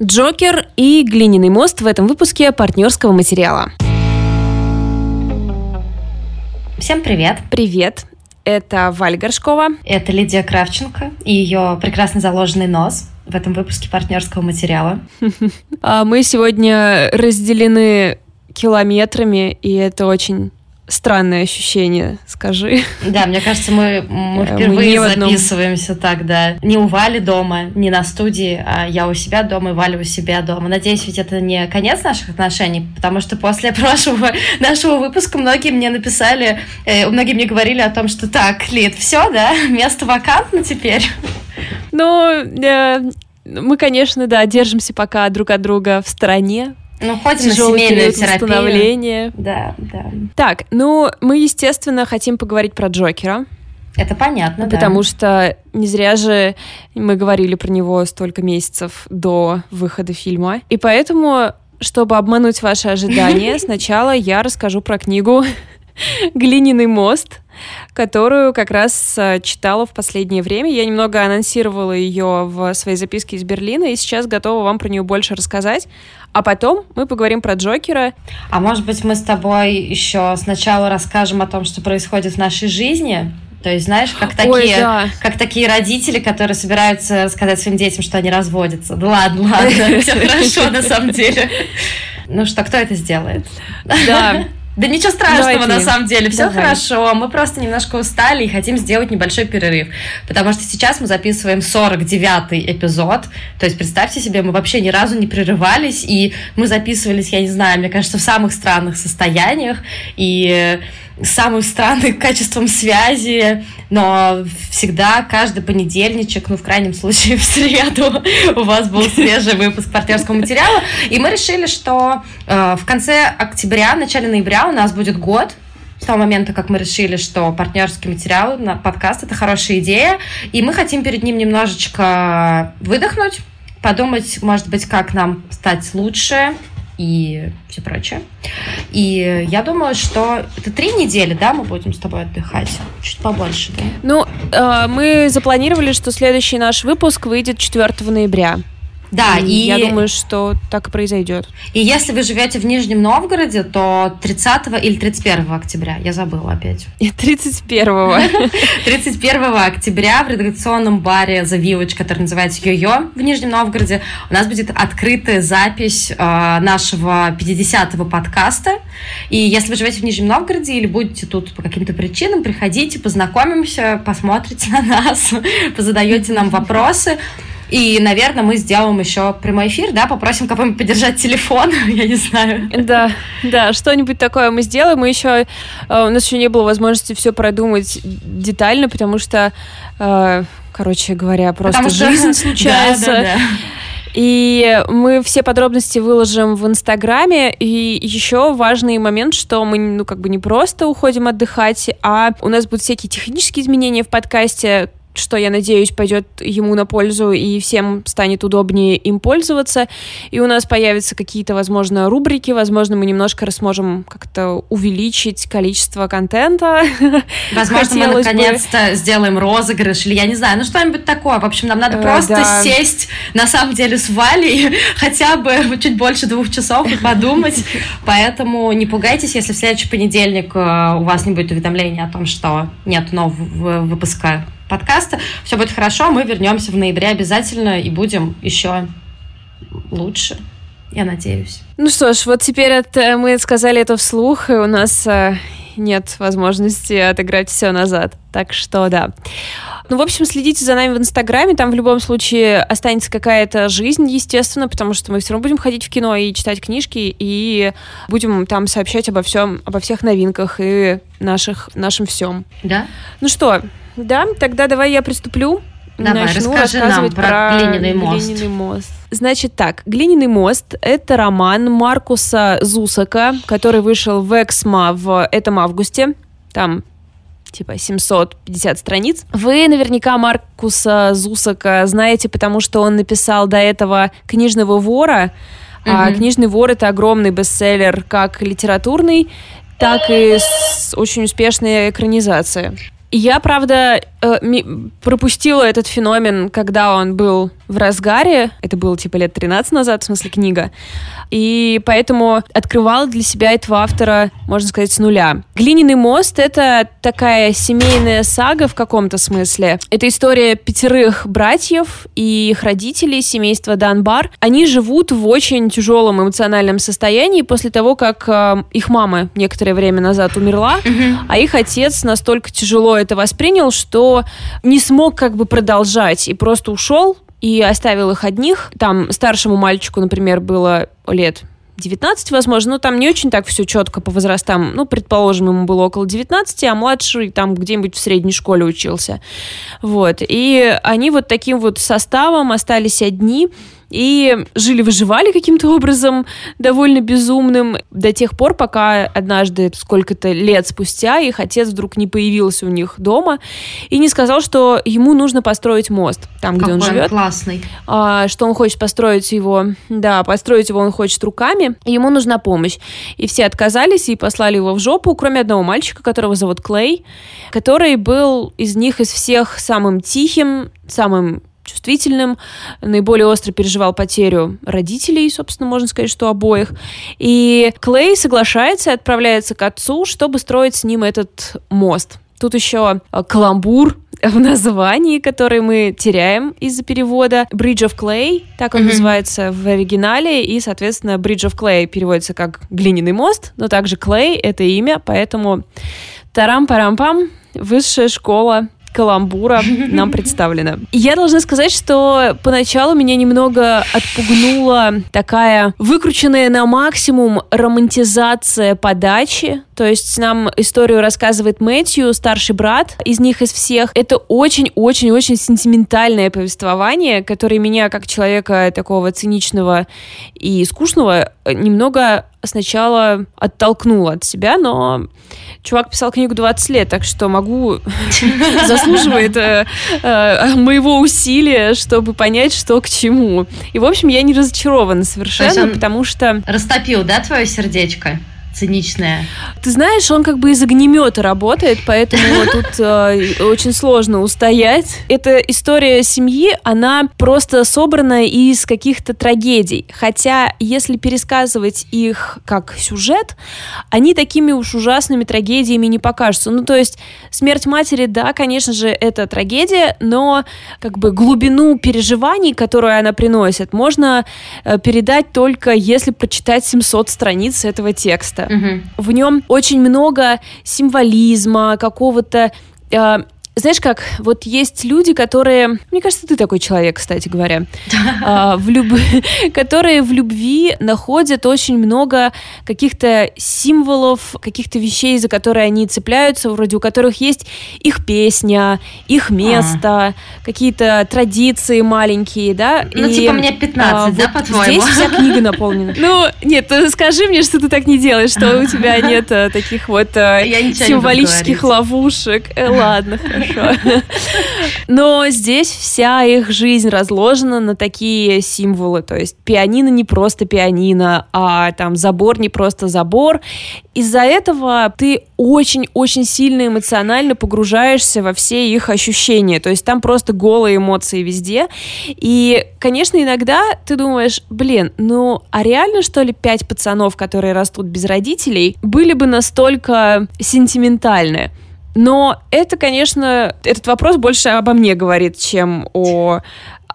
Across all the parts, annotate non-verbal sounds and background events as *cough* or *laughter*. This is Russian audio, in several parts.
Джокер и глиняный мост в этом выпуске партнерского материала. Всем привет! Привет! Это Валя Горшкова. Это Лидия Кравченко и ее прекрасно заложенный нос в этом выпуске партнерского материала. *laughs* А мы сегодня разделены километрами, и это очень странное ощущение, скажи. Да, мне кажется, мы, мы э, впервые мы записываемся так, да. Не у Вали дома, не на студии, а я у себя дома и Валя у себя дома. Надеюсь, ведь это не конец наших отношений, потому что после *laughs* прошлого нашего выпуска многие мне написали, э, многие мне говорили о том, что так, Лид, все, да, место вакантно теперь. Ну, э, мы, конечно, да, держимся пока друг от друга в стороне, ну, ходим Тяжелый на семейную терапию. Да, да. Так, ну, мы, естественно, хотим поговорить про Джокера. Это понятно, да. Потому что не зря же мы говорили про него столько месяцев до выхода фильма. И поэтому, чтобы обмануть ваши ожидания, *laughs* сначала я расскажу про книгу «Глиняный мост», которую как раз э, читала в последнее время. Я немного анонсировала ее в своей записке из Берлина, и сейчас готова вам про нее больше рассказать. А потом мы поговорим про Джокера. А может быть, мы с тобой еще сначала расскажем о том, что происходит в нашей жизни? То есть, знаешь, как такие, Ой, да. как такие родители, которые собираются рассказать своим детям, что они разводятся. Да ладно, ладно, *laughs* все хорошо на самом деле. Ну что, кто это сделает? Да. Да ничего страшного Давайте. на самом деле, все Давай. хорошо. Мы просто немножко устали и хотим сделать небольшой перерыв. Потому что сейчас мы записываем 49-й эпизод. То есть представьте себе, мы вообще ни разу не прерывались, и мы записывались, я не знаю, мне кажется, в самых странных состояниях. И самым странным *laughs* качеством связи, но всегда каждый понедельничек, ну, в крайнем случае, *laughs* в среду у вас был свежий выпуск партнерского материала. И мы решили, что в конце октября, начале ноября у нас будет год с того момента, как мы решили, что партнерский материал на подкаст это хорошая идея, и мы хотим перед ним немножечко выдохнуть, подумать, может быть, как нам стать лучше, и все прочее. И я думаю, что это три недели, да, мы будем с тобой отдыхать. Чуть побольше, да? Ну, э, мы запланировали, что следующий наш выпуск выйдет 4 ноября. Да, и, и я думаю, что так и произойдет. И если вы живете в Нижнем Новгороде, то 30 или 31 октября, я забыла опять. *laughs* И 31. 31 *laughs* октября в редакционном баре The Village, который называется Йо-Йо в Нижнем Новгороде, у нас будет открытая запись э, нашего 50-го подкаста. И если вы живете в Нижнем Новгороде или будете тут по каким-то причинам, приходите, познакомимся, посмотрите на нас, *laughs* позадаете нам вопросы. И, наверное, мы сделаем еще прямой эфир, да, попросим кого-нибудь подержать телефон, *laughs* я не знаю. Да, да, что-нибудь такое мы сделаем. Мы еще, э, у нас еще не было возможности все продумать детально, потому что, э, короче говоря, просто потому жизнь *laughs* что... случается. Да, да, да. И мы все подробности выложим в Инстаграме. И еще важный момент, что мы, ну, как бы не просто уходим отдыхать, а у нас будут всякие технические изменения в подкасте, что, я надеюсь, пойдет ему на пользу и всем станет удобнее им пользоваться. И у нас появятся какие-то, возможно, рубрики, возможно, мы немножко сможем как-то увеличить количество контента. *laughs* Возможно, мы наконец-то сделаем розыгрыш или я не знаю, ну что-нибудь такое. В общем, нам надо э, просто сесть, на самом деле, с Валей *laughs* хотя бы чуть больше двух часов и подумать. *laughs* Поэтому не пугайтесь, если в следующий понедельник э, у вас не будет уведомления о том, что нет нового выпуска подкаста. Все будет хорошо, мы вернемся в ноябре обязательно и будем еще лучше. Я надеюсь. Ну что ж, вот теперь это, мы сказали это вслух, и у нас э, нет возможности отыграть все назад. Так что да. Ну, в общем, следите за нами в Инстаграме, там в любом случае останется какая-то жизнь, естественно, потому что мы все равно будем ходить в кино и читать книжки, и будем там сообщать обо всем, обо всех новинках и наших, нашем всем. Да? Ну что, да, тогда давай я приступлю. Давай, Начну расскажи нам про, про глиняный мост. глиняный мост. Значит так, «Глиняный мост» — это роман Маркуса Зусака, который вышел в Эксмо в этом августе. Там типа 750 страниц. Вы наверняка Маркуса Зусака знаете, потому что он написал до этого «Книжного вора», mm а «Книжный вор» — это огромный бестселлер как литературный, так и с очень успешная экранизация. Я, правда, э, пропустила этот феномен, когда он был в разгаре. Это было типа лет 13 назад, в смысле книга. И поэтому открывала для себя этого автора, можно сказать, с нуля. «Глиняный мост» — это такая семейная сага в каком-то смысле. Это история пятерых братьев и их родителей, семейства Данбар. Они живут в очень тяжелом эмоциональном состоянии после того, как э, их мама некоторое время назад умерла, а их отец настолько тяжело это воспринял, что не смог как бы продолжать и просто ушел и оставил их одних. Там старшему мальчику, например, было лет 19, возможно, но там не очень так все четко по возрастам. Ну, предположим, ему было около 19, а младший там где-нибудь в средней школе учился. Вот. И они вот таким вот составом остались одни и жили-выживали каким-то образом довольно безумным до тех пор, пока однажды, сколько-то лет спустя, их отец вдруг не появился у них дома и не сказал, что ему нужно построить мост там, где Какой он живет. классный. А, что он хочет построить его, да, построить его он хочет руками, ему нужна помощь. И все отказались и послали его в жопу, кроме одного мальчика, которого зовут Клей, который был из них, из всех самым тихим, самым чувствительным, наиболее остро переживал потерю родителей, собственно, можно сказать, что обоих. И Клей соглашается и отправляется к отцу, чтобы строить с ним этот мост. Тут еще э, каламбур *laughs* в названии, который мы теряем из-за перевода. Bridge of Clay, так он mm-hmm. называется в оригинале, и, соответственно, Bridge of Clay переводится как глиняный мост, но также Clay — это имя, поэтому тарам-парам-пам, высшая школа каламбура нам *laughs* представлена. Я должна сказать, что поначалу меня немного отпугнула такая выкрученная на максимум романтизация подачи. То есть нам историю рассказывает Мэтью, старший брат из них из всех. Это очень-очень-очень сентиментальное повествование, которое меня, как человека такого циничного и скучного, немного сначала оттолкнула от себя, но чувак писал книгу 20 лет, так что могу, *laughs* заслуживает э, э, моего усилия, чтобы понять, что к чему. И, в общем, я не разочарована совершенно, потому что... Растопил, да, твое сердечко? Циничная. Ты знаешь, он как бы из огнемета работает, поэтому *laughs* тут э, очень сложно устоять. Эта история семьи, она просто собрана из каких-то трагедий. Хотя, если пересказывать их как сюжет, они такими уж ужасными трагедиями не покажутся. Ну, то есть, смерть матери, да, конечно же, это трагедия, но как бы глубину переживаний, которую она приносит, можно э, передать только если прочитать 700 страниц этого текста. В нем очень много символизма, какого-то э, знаешь как, вот есть люди, которые, мне кажется, ты такой человек, кстати говоря, а, в люб... *laughs* которые в любви находят очень много каких-то символов, каких-то вещей, за которые они цепляются, вроде у которых есть их песня, их место, а. какие-то традиции маленькие, да? Ну, и, типа мне 15, а, да, вот по-твоему? Здесь вся книга наполнена. *laughs* Ну, нет, скажи мне, что ты так не делаешь, что у тебя *laughs* нет э, таких вот э, символических ловушек. Э, ладно, хорошо хорошо. *laughs* Но здесь вся их жизнь разложена на такие символы. То есть пианино не просто пианино, а там забор не просто забор. Из-за этого ты очень-очень сильно эмоционально погружаешься во все их ощущения. То есть там просто голые эмоции везде. И, конечно, иногда ты думаешь, блин, ну а реально, что ли, пять пацанов, которые растут без родителей, были бы настолько сентиментальны? Но это, конечно, этот вопрос больше обо мне говорит, чем о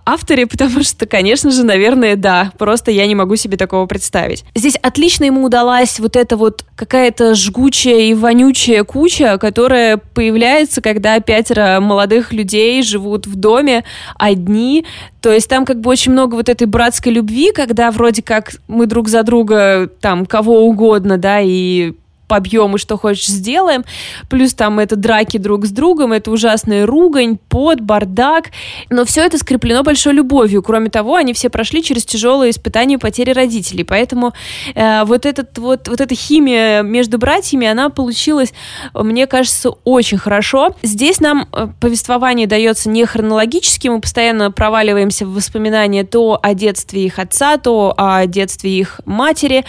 авторе, потому что, конечно же, наверное, да, просто я не могу себе такого представить. Здесь отлично ему удалась вот эта вот какая-то жгучая и вонючая куча, которая появляется, когда пятеро молодых людей живут в доме одни, то есть там как бы очень много вот этой братской любви, когда вроде как мы друг за друга там кого угодно, да, и побьем и что хочешь сделаем. Плюс там это драки друг с другом, это ужасная ругань, под, бардак. Но все это скреплено большой любовью. Кроме того, они все прошли через тяжелые испытания потери родителей. Поэтому э, вот, этот, вот, вот эта химия между братьями, она получилась, мне кажется, очень хорошо. Здесь нам э, повествование дается не хронологически, мы постоянно проваливаемся в воспоминания то о детстве их отца, то о детстве их матери.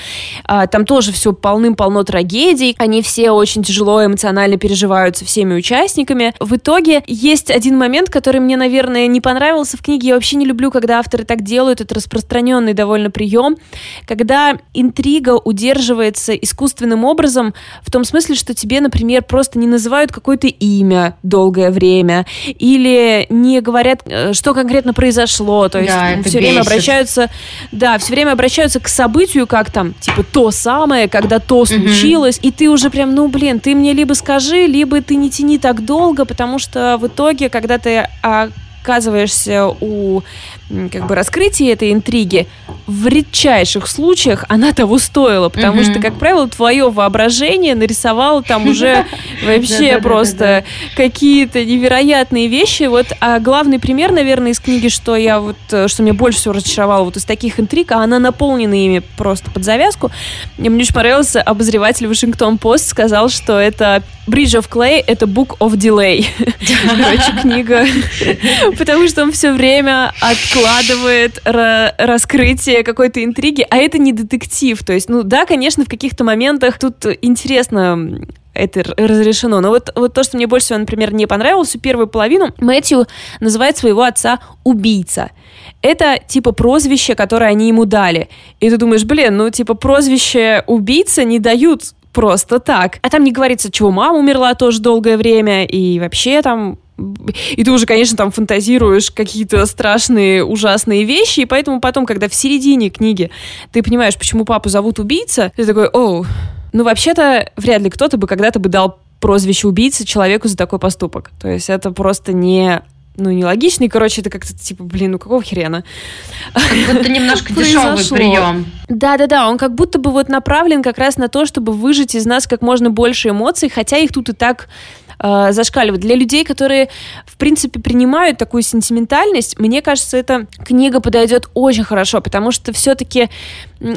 Э, там тоже все полным-полно трагедий, трагедий, они все очень тяжело эмоционально переживаются всеми участниками. В итоге есть один момент, который мне, наверное, не понравился в книге. Я вообще не люблю, когда авторы так делают. Это распространенный довольно прием, когда интрига удерживается искусственным образом в том смысле, что тебе, например, просто не называют какое-то имя долгое время или не говорят, э, что конкретно произошло. То есть да, все время обращаются, да, все время обращаются к событию как там, типа то самое, когда то случилось. И ты уже прям, ну блин, ты мне либо скажи, либо ты не тяни так долго, потому что в итоге, когда ты оказываешься у как бы раскрытия этой интриги, в редчайших случаях она того стоила, потому mm-hmm. что, как правило, твое воображение нарисовало там уже *laughs* вообще просто какие-то невероятные вещи. Вот, а главный пример, наверное, из книги, что я вот, э, что мне больше всего разочаровало вот из таких интриг, а она наполнена ими просто под завязку. Мне очень понравился обозреватель Вашингтон Пост сказал, что это Bridge of Clay — это Book of Delay. *laughs* Короче, книга. *laughs* Потому что он все время откладывает раскрытие какой-то интриги, а это не детектив. То есть, ну да, конечно, в каких-то моментах тут интересно это разрешено. Но вот, вот то, что мне больше всего, например, не понравилось, всю первую половину Мэтью называет своего отца убийца. Это типа прозвище, которое они ему дали. И ты думаешь, блин, ну типа прозвище убийца не дают просто так. А там не говорится, чего мама умерла тоже долгое время, и вообще там и ты уже, конечно, там фантазируешь какие-то страшные, ужасные вещи, и поэтому потом, когда в середине книги ты понимаешь, почему папу зовут убийца, ты такой, оу, ну вообще-то вряд ли кто-то бы когда-то бы дал прозвище убийцы человеку за такой поступок. То есть это просто не ну, нелогичный, короче, это как-то типа, блин, ну какого хрена? Как будто немножко *laughs* дешевый прием. Да-да-да, он как будто бы вот направлен как раз на то, чтобы выжить из нас как можно больше эмоций, хотя их тут и так э, зашкаливает. Для людей, которые, в принципе, принимают такую сентиментальность, мне кажется, эта книга подойдет очень хорошо, потому что все-таки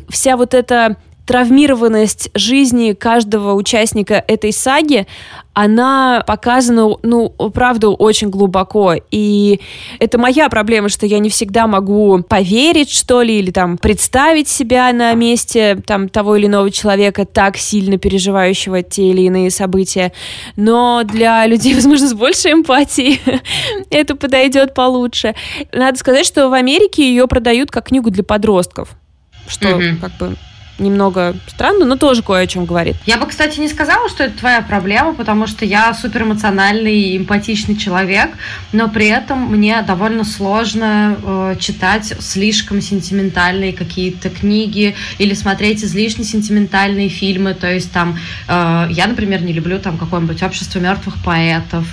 вся вот эта травмированность жизни каждого участника этой саги, она показана, ну, правда, очень глубоко. И это моя проблема, что я не всегда могу поверить, что ли, или там представить себя на месте там того или иного человека, так сильно переживающего те или иные события. Но для людей, *laughs* возможно, с большей эмпатией *laughs* это подойдет получше. Надо сказать, что в Америке ее продают как книгу для подростков что mm-hmm. как бы немного странно, но тоже кое о чем говорит. Я бы, кстати, не сказала, что это твоя проблема, потому что я супер эмоциональный и эмпатичный человек, но при этом мне довольно сложно э, читать слишком сентиментальные какие-то книги или смотреть излишне сентиментальные фильмы. То есть там э, я, например, не люблю там какое-нибудь общество мертвых поэтов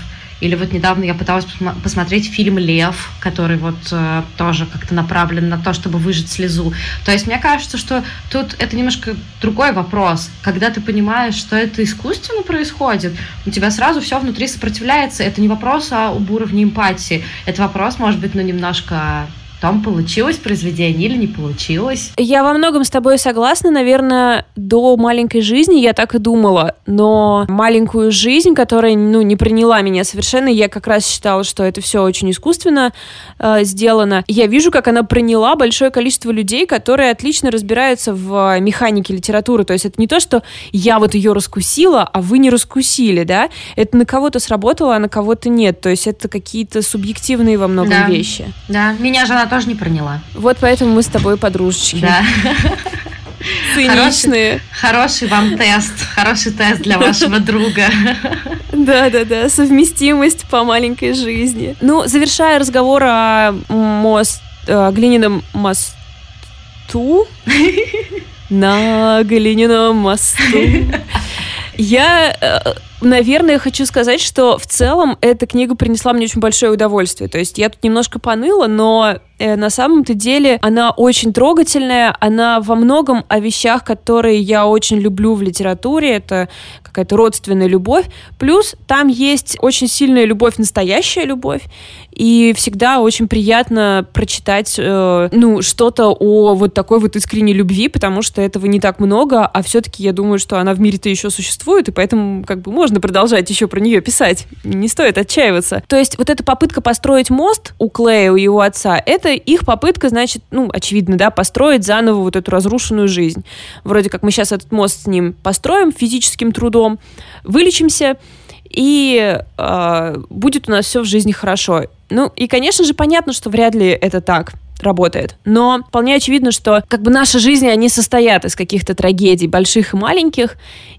или вот недавно я пыталась посмотреть фильм «Лев», который вот э, тоже как-то направлен на то, чтобы выжить слезу. То есть мне кажется, что тут это немножко другой вопрос. Когда ты понимаешь, что это искусственно происходит, у тебя сразу все внутри сопротивляется. Это не вопрос об уровне эмпатии. Это вопрос, может быть, ну немножко том, получилось произведение или не получилось. Я во многом с тобой согласна. Наверное, до маленькой жизни я так и думала. Но маленькую жизнь, которая ну, не приняла меня совершенно, я как раз считала, что это все очень искусственно э, сделано. Я вижу, как она приняла большое количество людей, которые отлично разбираются в механике литературы. То есть это не то, что я вот ее раскусила, а вы не раскусили, да? Это на кого-то сработало, а на кого-то нет. То есть это какие-то субъективные во многом да. вещи. Да, меня же она тоже не проняла. Вот поэтому мы с тобой подружечки. Да. *laughs* Циничные. Хороший, хороший вам тест. Хороший тест для вашего друга. Да, да, да. Совместимость по маленькой жизни. Ну, завершая разговор о мост, о глиняном мосту. *laughs* На глиняном мосту. Я э, наверное, хочу сказать, что в целом эта книга принесла мне очень большое удовольствие. То есть я тут немножко поныла, но э, на самом-то деле она очень трогательная, она во многом о вещах, которые я очень люблю в литературе. Это какая-то родственная любовь. Плюс там есть очень сильная любовь, настоящая любовь. И всегда очень приятно прочитать, э, ну, что-то о вот такой вот искренней любви, потому что этого не так много, а все-таки я думаю, что она в мире-то еще существует, и поэтому как бы можно продолжать еще про нее писать. Не стоит отчаиваться. То есть вот эта попытка построить мост у Клея, у его отца, это их попытка, значит, ну, очевидно, да, построить заново вот эту разрушенную жизнь. Вроде как мы сейчас этот мост с ним построим физическим трудом, вылечимся, и э, будет у нас все в жизни хорошо. Ну, и, конечно же, понятно, что вряд ли это так работает. Но вполне очевидно, что как бы наши жизни, они состоят из каких-то трагедий, больших и маленьких,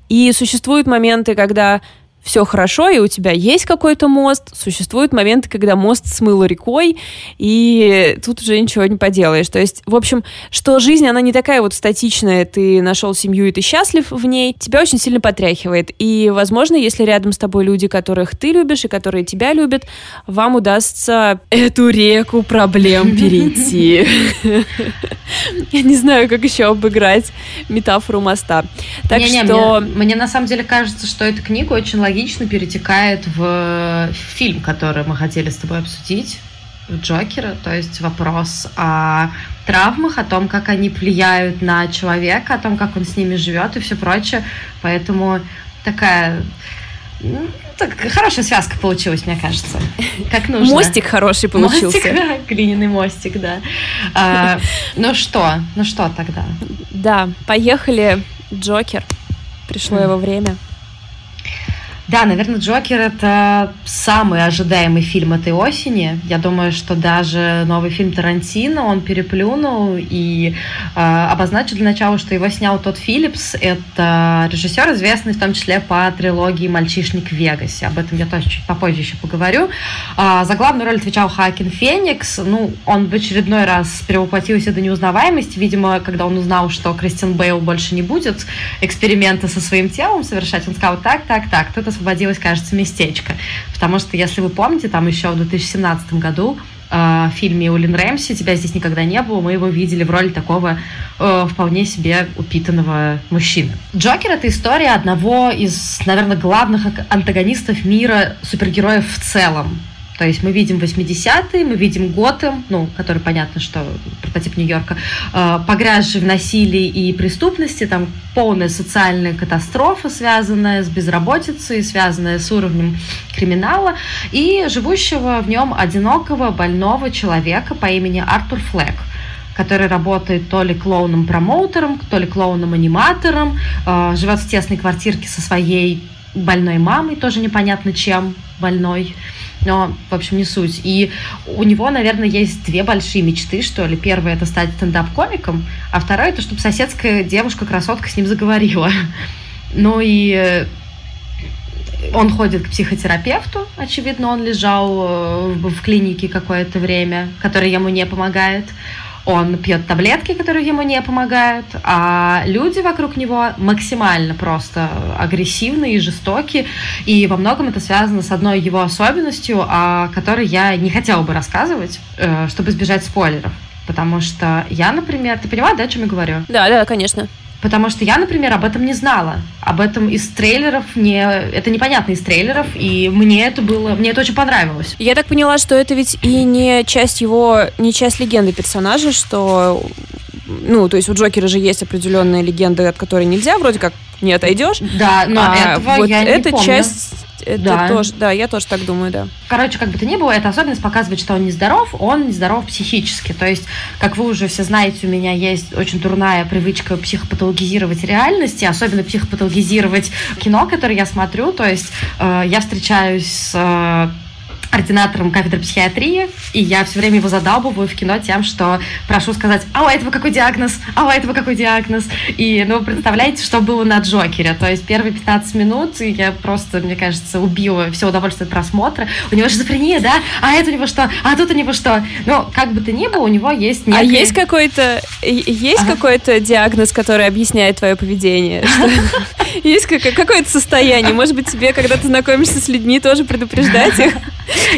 и существуют моменты, когда все хорошо, и у тебя есть какой-то мост, существуют моменты, когда мост смыло рекой, и тут уже ничего не поделаешь. То есть, в общем, что жизнь, она не такая вот статичная, ты нашел семью, и ты счастлив в ней, тебя очень сильно потряхивает. И, возможно, если рядом с тобой люди, которых ты любишь и которые тебя любят, вам удастся эту реку проблем перейти. Я не знаю, как еще обыграть метафору моста. Так что... Мне на самом деле кажется, что эта книга очень логична логично перетекает в фильм, который мы хотели с тобой обсудить, Джокера, то есть вопрос о травмах, о том, как они влияют на человека, о том, как он с ними живет и все прочее. Поэтому такая ну, так, хорошая связка получилась, мне кажется. Как нужно. Мостик хороший получился. Мостик, да, глиняный мостик, да. А, *laughs* ну что, ну что тогда? Да, поехали. Джокер. Пришло mm. его время. Да, наверное, Джокер это самый ожидаемый фильм этой осени. Я думаю, что даже новый фильм Тарантино он переплюнул и э, обозначил для начала, что его снял тот Филлипс. Это режиссер, известный в том числе по трилогии «Мальчишник в Вегасе». Об этом я тоже чуть попозже еще поговорю. А, за главную роль отвечал Хакин Феникс. Ну, он в очередной раз перевоплотился до неузнаваемости. Видимо, когда он узнал, что Кристиан Бейл больше не будет эксперименты со своим телом совершать, он сказал, так, так, так, кто-то освободилось, кажется, местечко. Потому что, если вы помните, там еще в 2017 году э, в фильме Улин Рэмси «Тебя здесь никогда не было», мы его видели в роли такого э, вполне себе упитанного мужчины. Джокер — это история одного из, наверное, главных антагонистов мира супергероев в целом. То есть мы видим 80-е, мы видим Готэм, ну, который понятно, что прототип Нью-Йорка, э, погрязший в насилии и преступности, там полная социальная катастрофа, связанная с безработицей, связанная с уровнем криминала, и живущего в нем одинокого, больного человека по имени Артур Флэк который работает то ли клоуном-промоутером, то ли клоуном-аниматором, э, живет в тесной квартирке со своей больной мамой, тоже непонятно чем больной но, в общем, не суть. И у него, наверное, есть две большие мечты, что ли. Первая — это стать стендап-комиком, а вторая — это чтобы соседская девушка-красотка с ним заговорила. *laughs* Ну и э, он ходит к психотерапевту, очевидно, он лежал э, в клинике какое-то время, который ему не помогает он пьет таблетки, которые ему не помогают, а люди вокруг него максимально просто агрессивны и жестоки, и во многом это связано с одной его особенностью, о которой я не хотела бы рассказывать, э, чтобы избежать спойлеров. Потому что я, например, ты поняла, да, о чем я говорю? Да, да, конечно. Потому что я, например, об этом не знала. Об этом из трейлеров не... Это непонятно из трейлеров, и мне это было... Мне это очень понравилось. Я так поняла, что это ведь и не часть его... Не часть легенды персонажа, что... Ну, то есть у Джокера же есть определенные легенды, от которой нельзя вроде как не отойдешь. Да, но а этого вот я не эта помню. часть это да. тоже, да, я тоже так думаю, да. Короче, как бы то ни было, эта особенность показывает, что он нездоров, он нездоров психически. То есть, как вы уже все знаете, у меня есть очень дурная привычка психопатологизировать реальности, особенно психопатологизировать кино, которое я смотрю. То есть, э, я встречаюсь с э, ординатором кафедры психиатрии, и я все время его задалбываю в кино тем, что прошу сказать, а у этого какой диагноз, а у этого какой диагноз. И, ну, представляете, что было на Джокере. То есть первые 15 минут я просто, мне кажется, убила все удовольствие от просмотра. У него шизофрения, да? А это у него что? А тут у него что? Ну, как бы то ни было, у него есть некое... А есть какой-то есть ага. какой-то диагноз, который объясняет твое поведение? *laughs* Есть какое-то состояние? Может быть, тебе, когда ты знакомишься с людьми, тоже предупреждать их?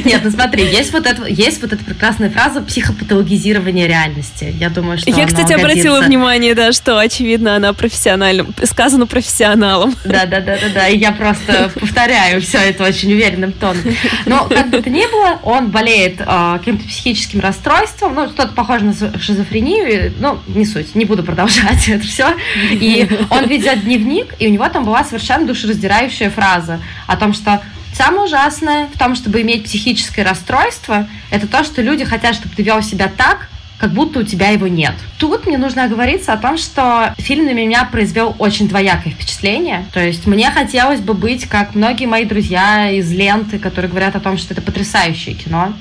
Нет, ну смотри, есть вот, это, есть вот эта прекрасная фраза психопатологизирование реальности. Я думаю, что Я, кстати, годится. обратила внимание, да, что, очевидно, она профессиональным, сказано профессионалом. Да, да, да, да, да. И я просто повторяю все это очень уверенным тоном. Но как бы то ни было, он болеет э, каким-то психическим расстройством, ну, что-то похоже на шизофрению, ну, не суть, не буду продолжать *laughs* это все. И он ведет дневник, и у него там была совершенно душераздирающая фраза о том, что Самое ужасное в том, чтобы иметь психическое расстройство, это то, что люди хотят, чтобы ты вел себя так, как будто у тебя его нет. Тут мне нужно оговориться о том, что фильм на меня произвел очень двоякое впечатление. То есть мне хотелось бы быть, как многие мои друзья из ленты, которые говорят о том, что это потрясающее кино.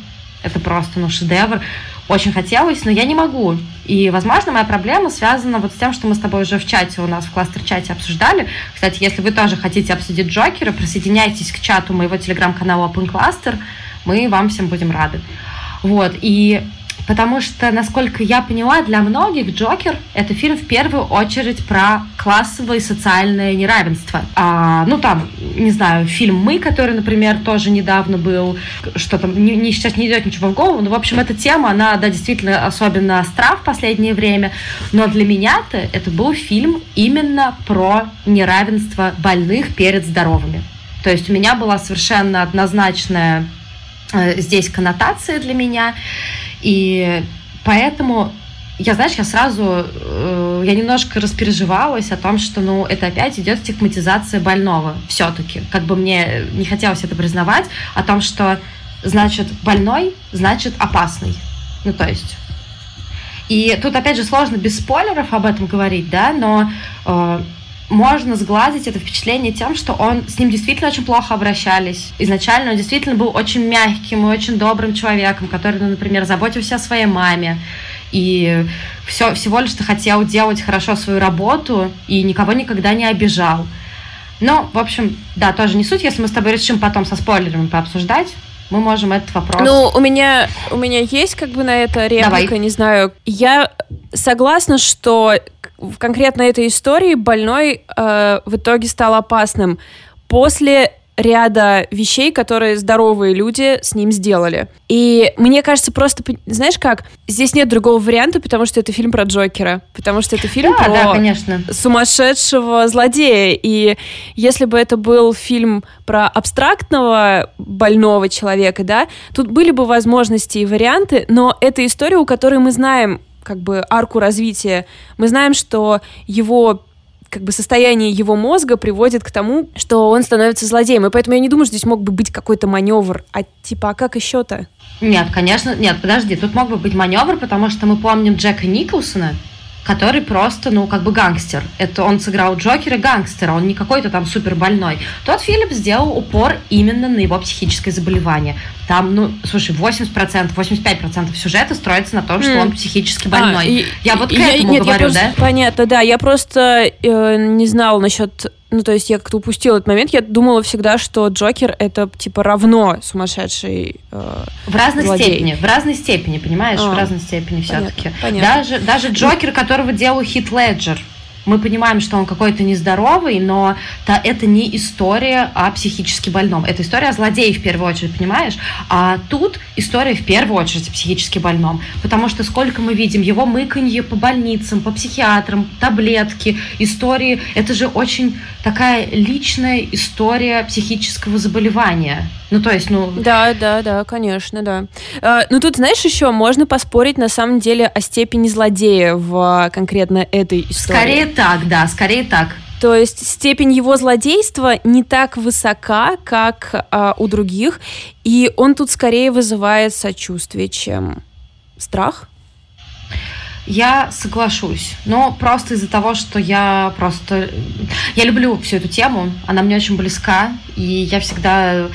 Это просто, ну, шедевр очень хотелось, но я не могу. И, возможно, моя проблема связана вот с тем, что мы с тобой уже в чате у нас, в кластер-чате обсуждали. Кстати, если вы тоже хотите обсудить Джокера, присоединяйтесь к чату моего телеграм-канала Open Cluster, мы вам всем будем рады. Вот, и Потому что, насколько я поняла, для многих Джокер — это фильм в первую очередь про классовое и социальное неравенство. А, ну, там, не знаю, фильм «Мы», который, например, тоже недавно был, что там, не, не, сейчас не идет ничего в голову, но, в общем, эта тема, она, да, действительно особенно остра в последнее время, но для меня-то это был фильм именно про неравенство больных перед здоровыми. То есть у меня была совершенно однозначная э, здесь коннотация для меня. И поэтому я, знаешь, я сразу, э, я немножко распереживалась о том, что, ну, это опять идет стигматизация больного все-таки. Как бы мне не хотелось это признавать, о том, что, значит, больной, значит, опасный. Ну, то есть... И тут, опять же, сложно без спойлеров об этом говорить, да, но э, можно сгладить это впечатление тем, что он с ним действительно очень плохо обращались. Изначально он действительно был очень мягким и очень добрым человеком, который, ну, например, заботился о своей маме и все, всего лишь хотел делать хорошо свою работу и никого никогда не обижал. Но, в общем, да, тоже не суть. Если мы с тобой решим потом со спойлерами пообсуждать, мы можем этот вопрос. Ну, у меня, у меня есть как бы на это реплика, Давай. не знаю. Я согласна, что в конкретно этой истории больной э, в итоге стал опасным после ряда вещей, которые здоровые люди с ним сделали. И мне кажется, просто, знаешь как, здесь нет другого варианта, потому что это фильм про Джокера, потому что это фильм да, про да, конечно. сумасшедшего злодея. И если бы это был фильм про абстрактного больного человека, да, тут были бы возможности и варианты, но это история, у которой мы знаем как бы арку развития, мы знаем, что его как бы состояние его мозга приводит к тому, что он становится злодеем. И поэтому я не думаю, что здесь мог бы быть какой-то маневр. А типа, а как еще-то? Нет, конечно, нет, подожди, тут мог бы быть маневр, потому что мы помним Джека Николсона, который просто, ну, как бы гангстер. Это он сыграл Джокера гангстера, он не какой-то там супер больной. Тот Филипп сделал упор именно на его психическое заболевание. Там, ну, слушай, 80%, 85% сюжета строится на том, что mm. он психически больной. А, и, я вот к я, этому нет, говорю, я просто, да? Понятно, да. Я просто э, не знала насчет ну, то есть я как-то упустила этот момент. Я думала всегда, что Джокер это типа равно сумасшедший. Э, в разной злодей. степени, в разной степени, понимаешь, а, в разной степени все-таки. Даже, даже Джокер, которого делал Хит Леджер, мы понимаем, что он какой-то нездоровый, но то это не история о психически больном. Это история о злодее в первую очередь, понимаешь? А тут история в первую очередь о психически больном. Потому что сколько мы видим его мыканье по больницам, по психиатрам, таблетки, истории. Это же очень такая личная история психического заболевания. Ну, то есть, ну... Да, да, да, конечно, да. А, ну, тут, знаешь, еще можно поспорить, на самом деле, о степени злодея в конкретно этой истории. Скорее так, да, скорее так. То есть степень его злодейства не так высока, как а, у других, и он тут скорее вызывает сочувствие, чем страх. Я соглашусь, но просто из-за того, что я просто... Я люблю всю эту тему, она мне очень близка, и я всегда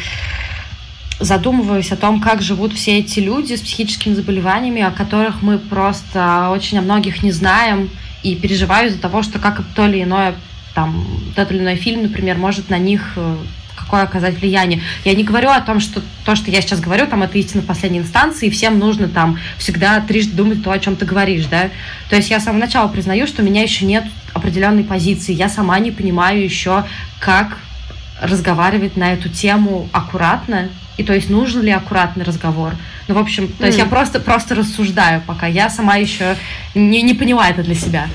задумываюсь о том, как живут все эти люди с психическими заболеваниями, о которых мы просто очень о многих не знаем, и переживаю из-за того, что как то или иное, там, тот или иной фильм, например, может на них э, какое оказать влияние. Я не говорю о том, что то, что я сейчас говорю, там это истина в последней инстанции, и всем нужно там всегда трижды думать то, о чем ты говоришь, да. То есть я с самого начала признаю, что у меня еще нет определенной позиции, я сама не понимаю еще, как разговаривать на эту тему аккуратно, и то есть нужен ли аккуратный разговор. Ну, в общем, то mm. есть я просто, просто рассуждаю пока, я сама еще не, не поняла это для себя.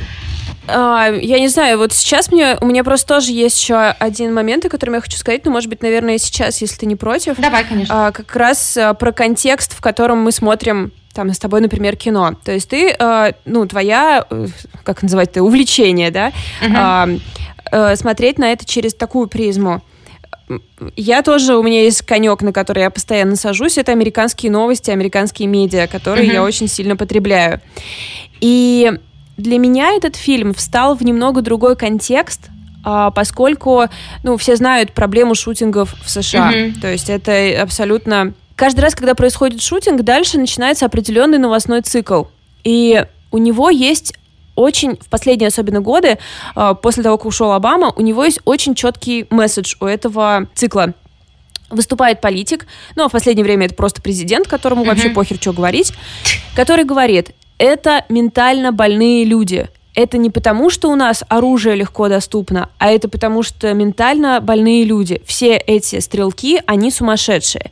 А, я не знаю, вот сейчас мне, у меня просто тоже есть еще один момент, о котором я хочу сказать, но, может быть, наверное, сейчас, если ты не против. Давай, конечно. А, как раз а, про контекст, в котором мы смотрим там с тобой, например, кино. То есть ты, э, ну, твоя, э, как называть это, увлечение, да, uh-huh. э, э, смотреть на это через такую призму. Я тоже, у меня есть конек, на который я постоянно сажусь, это американские новости, американские медиа, которые я очень сильно потребляю. И для меня этот фильм встал в немного другой контекст, а, поскольку, ну, все знают проблему шутингов в США. Mm-hmm. То есть это абсолютно... Каждый раз, когда происходит шутинг, дальше начинается определенный новостной цикл. И у него есть очень, в последние особенно годы, а, после того, как ушел Обама, у него есть очень четкий месседж у этого цикла выступает политик, ну а в последнее время это просто президент, которому mm-hmm. вообще похер, что говорить, который говорит, это ментально больные люди. Это не потому, что у нас оружие легко доступно, а это потому, что ментально больные люди. Все эти стрелки, они сумасшедшие.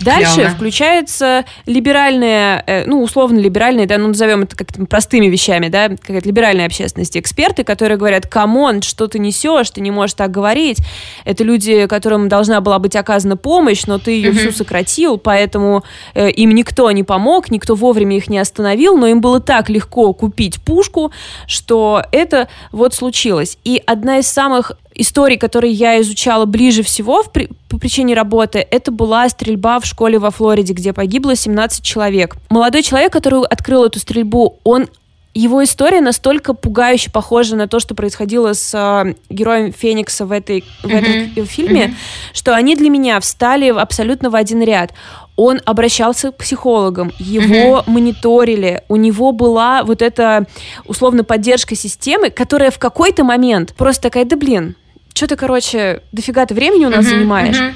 Дальше Клево. включается либеральные, э, ну, условно либеральные, да, ну, назовем это как-то простыми вещами, да, какая-то либеральная общественность, эксперты, которые говорят, come on, что ты несешь, ты не можешь так говорить. Это люди, которым должна была быть оказана помощь, но ты ее всю сократил, поэтому э, им никто не помог, никто вовремя их не остановил, но им было так легко купить пушку, что это вот случилось. И одна из самых историй, которые я изучала ближе всего в, по причине работы, это была стрельба в школе во Флориде, где погибло 17 человек. Молодой человек, который открыл эту стрельбу, он его история настолько пугающе похожа на то, что происходило с э, героем Феникса в, этой, в mm-hmm. этом фильме, mm-hmm. что они для меня встали абсолютно в один ряд он обращался к психологам, его mm-hmm. мониторили, у него была вот эта условно поддержка системы, которая в какой-то момент просто такая, да блин, что ты, короче, дофига ты времени у нас mm-hmm. занимаешь. Mm-hmm.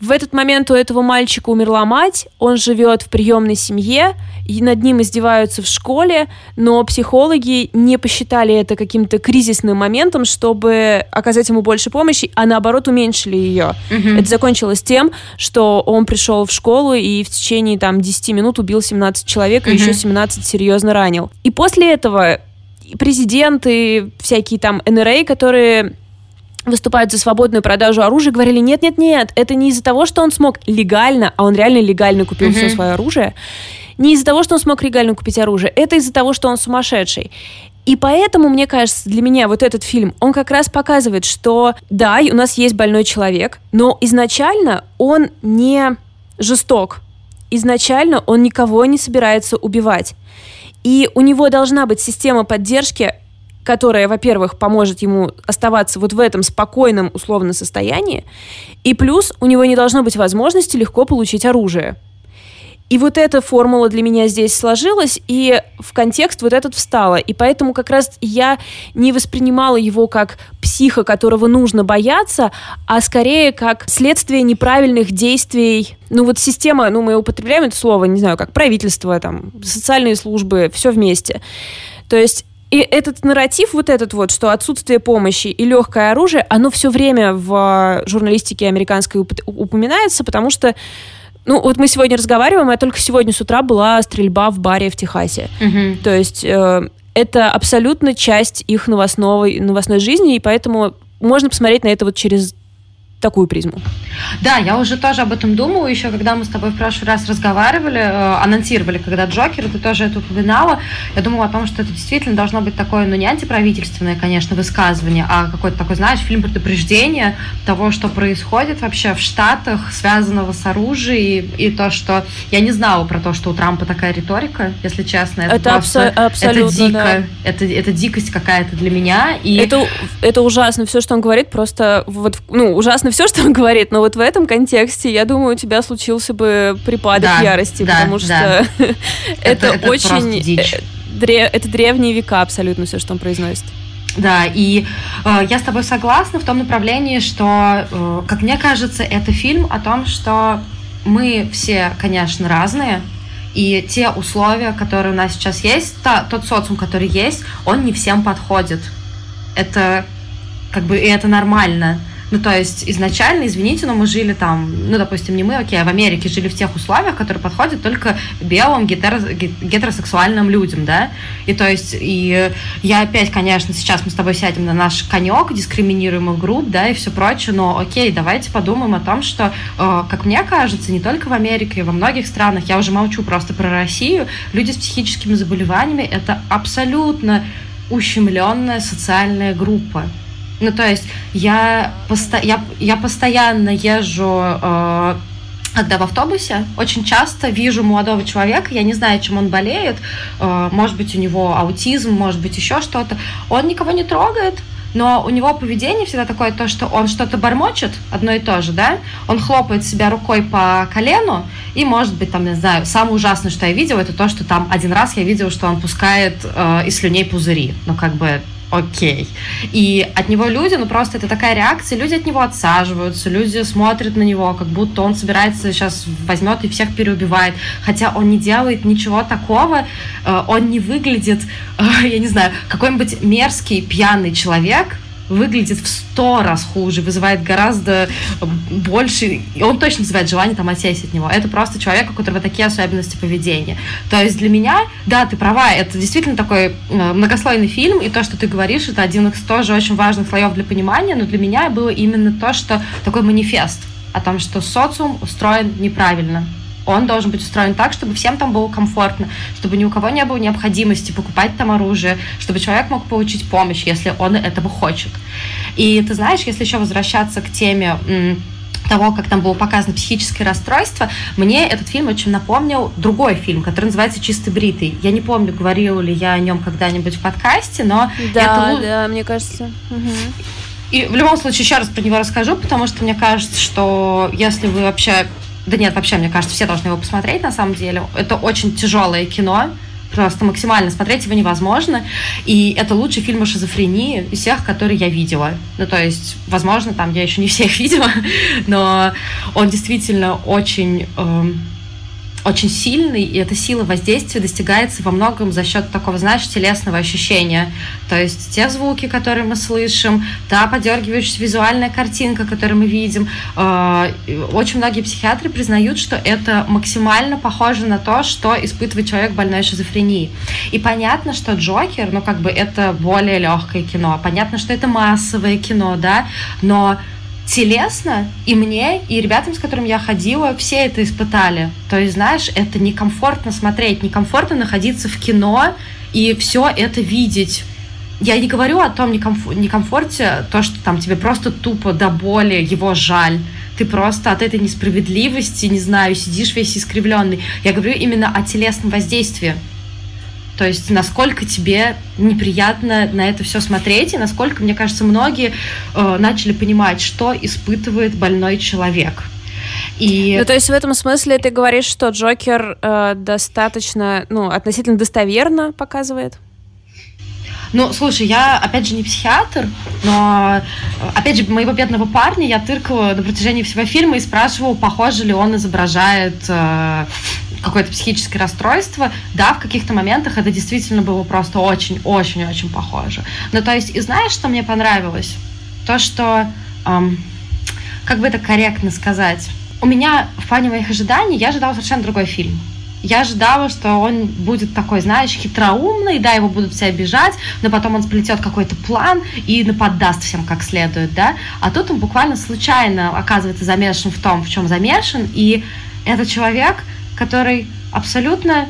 В этот момент у этого мальчика умерла мать, он живет в приемной семье, и над ним издеваются в школе, но психологи не посчитали это каким-то кризисным моментом, чтобы оказать ему больше помощи, а наоборот уменьшили ее. Mm-hmm. Это закончилось тем, что он пришел в школу и в течение там 10 минут убил 17 человек, mm-hmm. и еще 17 серьезно ранил. И после этого президенты, всякие там НРА, которые выступают за свободную продажу оружия, говорили, нет-нет-нет, это не из-за того, что он смог легально, а он реально легально купил mm-hmm. все свое оружие, не из-за того, что он смог легально купить оружие, это из-за того, что он сумасшедший. И поэтому, мне кажется, для меня вот этот фильм, он как раз показывает, что да, у нас есть больной человек, но изначально он не жесток. Изначально он никого не собирается убивать. И у него должна быть система поддержки которая, во-первых, поможет ему оставаться вот в этом спокойном условном состоянии, и плюс у него не должно быть возможности легко получить оружие. И вот эта формула для меня здесь сложилась, и в контекст вот этот встала. И поэтому как раз я не воспринимала его как психа, которого нужно бояться, а скорее как следствие неправильных действий. Ну вот система, ну мы употребляем это слово, не знаю, как правительство, там, социальные службы, все вместе. То есть и этот нарратив, вот этот вот, что отсутствие помощи и легкое оружие, оно все время в журналистике американской упоминается, потому что ну, вот мы сегодня разговариваем, а только сегодня с утра была стрельба в баре в Техасе. Угу. То есть э, это абсолютно часть их новостной, новостной жизни, и поэтому можно посмотреть на это вот через такую призму. Да, я уже тоже об этом думала, еще когда мы с тобой в прошлый раз разговаривали, э, анонсировали, когда Джокер, ты тоже это упоминала, я думала о том, что это действительно должно быть такое, ну, не антиправительственное, конечно, высказывание, а какой-то такой, знаешь, фильм предупреждения того, что происходит вообще в Штатах, связанного с оружием, и, и то, что я не знала про то, что у Трампа такая риторика, если честно. Это, это просто, абсо- абсолютно, это дико, да. это, это дикость какая-то для меня. И... Это, это ужасно, все, что он говорит, просто вот, ну, ужасно все, что он говорит, но вот в этом контексте, я думаю, у тебя случился бы припадок да, ярости, да, потому что да. *laughs* это, это очень... Э, это древние века абсолютно все, что он произносит. Да, и э, я с тобой согласна в том направлении, что, э, как мне кажется, это фильм о том, что мы все, конечно, разные, и те условия, которые у нас сейчас есть, та, тот социум, который есть, он не всем подходит. Это как бы и это нормально Ну, то есть изначально, извините, но мы жили там, ну, допустим, не мы, окей, а в Америке жили в тех условиях, которые подходят только белым гетеросексуальным людям, да, и то есть, и я опять, конечно, сейчас мы с тобой сядем на наш конек дискриминируемых групп, да, и все прочее, но окей, давайте подумаем о том, что, э, как мне кажется, не только в Америке, во многих странах, я уже молчу просто про Россию, люди с психическими заболеваниями – это абсолютно ущемленная социальная группа. Ну, то есть я, посто... я, я постоянно езжу э, когда в автобусе. Очень часто вижу молодого человека, я не знаю, чем он болеет, э, может быть, у него аутизм, может быть, еще что-то. Он никого не трогает, но у него поведение всегда такое, то, что он что-то бормочет, одно и то же, да, он хлопает себя рукой по колену, и, может быть, там, не знаю, самое ужасное, что я видела, это то, что там один раз я видела, что он пускает э, из слюней пузыри, ну, как бы окей. И от него люди, ну просто это такая реакция, люди от него отсаживаются, люди смотрят на него, как будто он собирается сейчас возьмет и всех переубивает, хотя он не делает ничего такого, э, он не выглядит, э, я не знаю, какой-нибудь мерзкий пьяный человек, выглядит в сто раз хуже, вызывает гораздо больше, и он точно вызывает желание там отсесть от него. Это просто человек, у которого такие особенности поведения. То есть для меня, да, ты права, это действительно такой э, многослойный фильм, и то, что ты говоришь, это один из тоже очень важных слоев для понимания, но для меня было именно то, что такой манифест о том, что социум устроен неправильно, он должен быть устроен так, чтобы всем там было комфортно, чтобы ни у кого не было необходимости покупать там оружие, чтобы человек мог получить помощь, если он этого хочет. И ты знаешь, если еще возвращаться к теме того, как там было показано психическое расстройство, мне этот фильм очень напомнил другой фильм, который называется «Чистый бритый». Я не помню, говорила ли я о нем когда-нибудь в подкасте, но... Да, это... да, мне кажется. Угу. И в любом случае еще раз про него расскажу, потому что мне кажется, что если вы вообще да нет, вообще, мне кажется, все должны его посмотреть, на самом деле. Это очень тяжелое кино, просто максимально смотреть его невозможно. И это лучший фильм о шизофрении из всех, которые я видела. Ну, то есть, возможно, там я еще не всех *laughs* видела, но он действительно очень... Эм, очень сильный, и эта сила воздействия достигается во многом за счет такого, знаешь, телесного ощущения. То есть те звуки, которые мы слышим, та подергивающаяся визуальная картинка, которую мы видим. А, очень многие психиатры признают, что это максимально похоже на то, что испытывает человек больной шизофренией. И понятно, что Джокер, ну как бы это более легкое кино, понятно, что это массовое кино, да, но телесно и мне, и ребятам, с которыми я ходила, все это испытали. То есть, знаешь, это некомфортно смотреть, некомфортно находиться в кино и все это видеть. Я не говорю о том некомфорте, то, что там тебе просто тупо до боли его жаль. Ты просто от этой несправедливости, не знаю, сидишь весь искривленный. Я говорю именно о телесном воздействии. То есть насколько тебе неприятно на это все смотреть, и насколько, мне кажется, многие э, начали понимать, что испытывает больной человек. И... Ну, то есть в этом смысле ты говоришь, что Джокер э, достаточно, ну, относительно достоверно показывает? Ну, слушай, я, опять же, не психиатр, но, опять же, моего бедного парня я тыркала на протяжении всего фильма и спрашивала, похоже ли он изображает э, какое-то психическое расстройство, да, в каких-то моментах это действительно было просто очень-очень-очень похоже. Ну, то есть, и знаешь, что мне понравилось? То, что, эм, как бы это корректно сказать, у меня в плане моих ожиданий я ожидала совершенно другой фильм. Я ожидала, что он будет такой, знаешь, хитроумный, да, его будут все обижать, но потом он сплетет какой-то план и наподдаст всем как следует, да. А тут он буквально случайно оказывается замешан в том, в чем замешан, и этот человек который абсолютно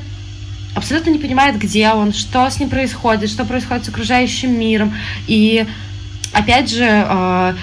абсолютно не понимает, где он, что с ним происходит, что происходит с окружающим миром. И опять же, э,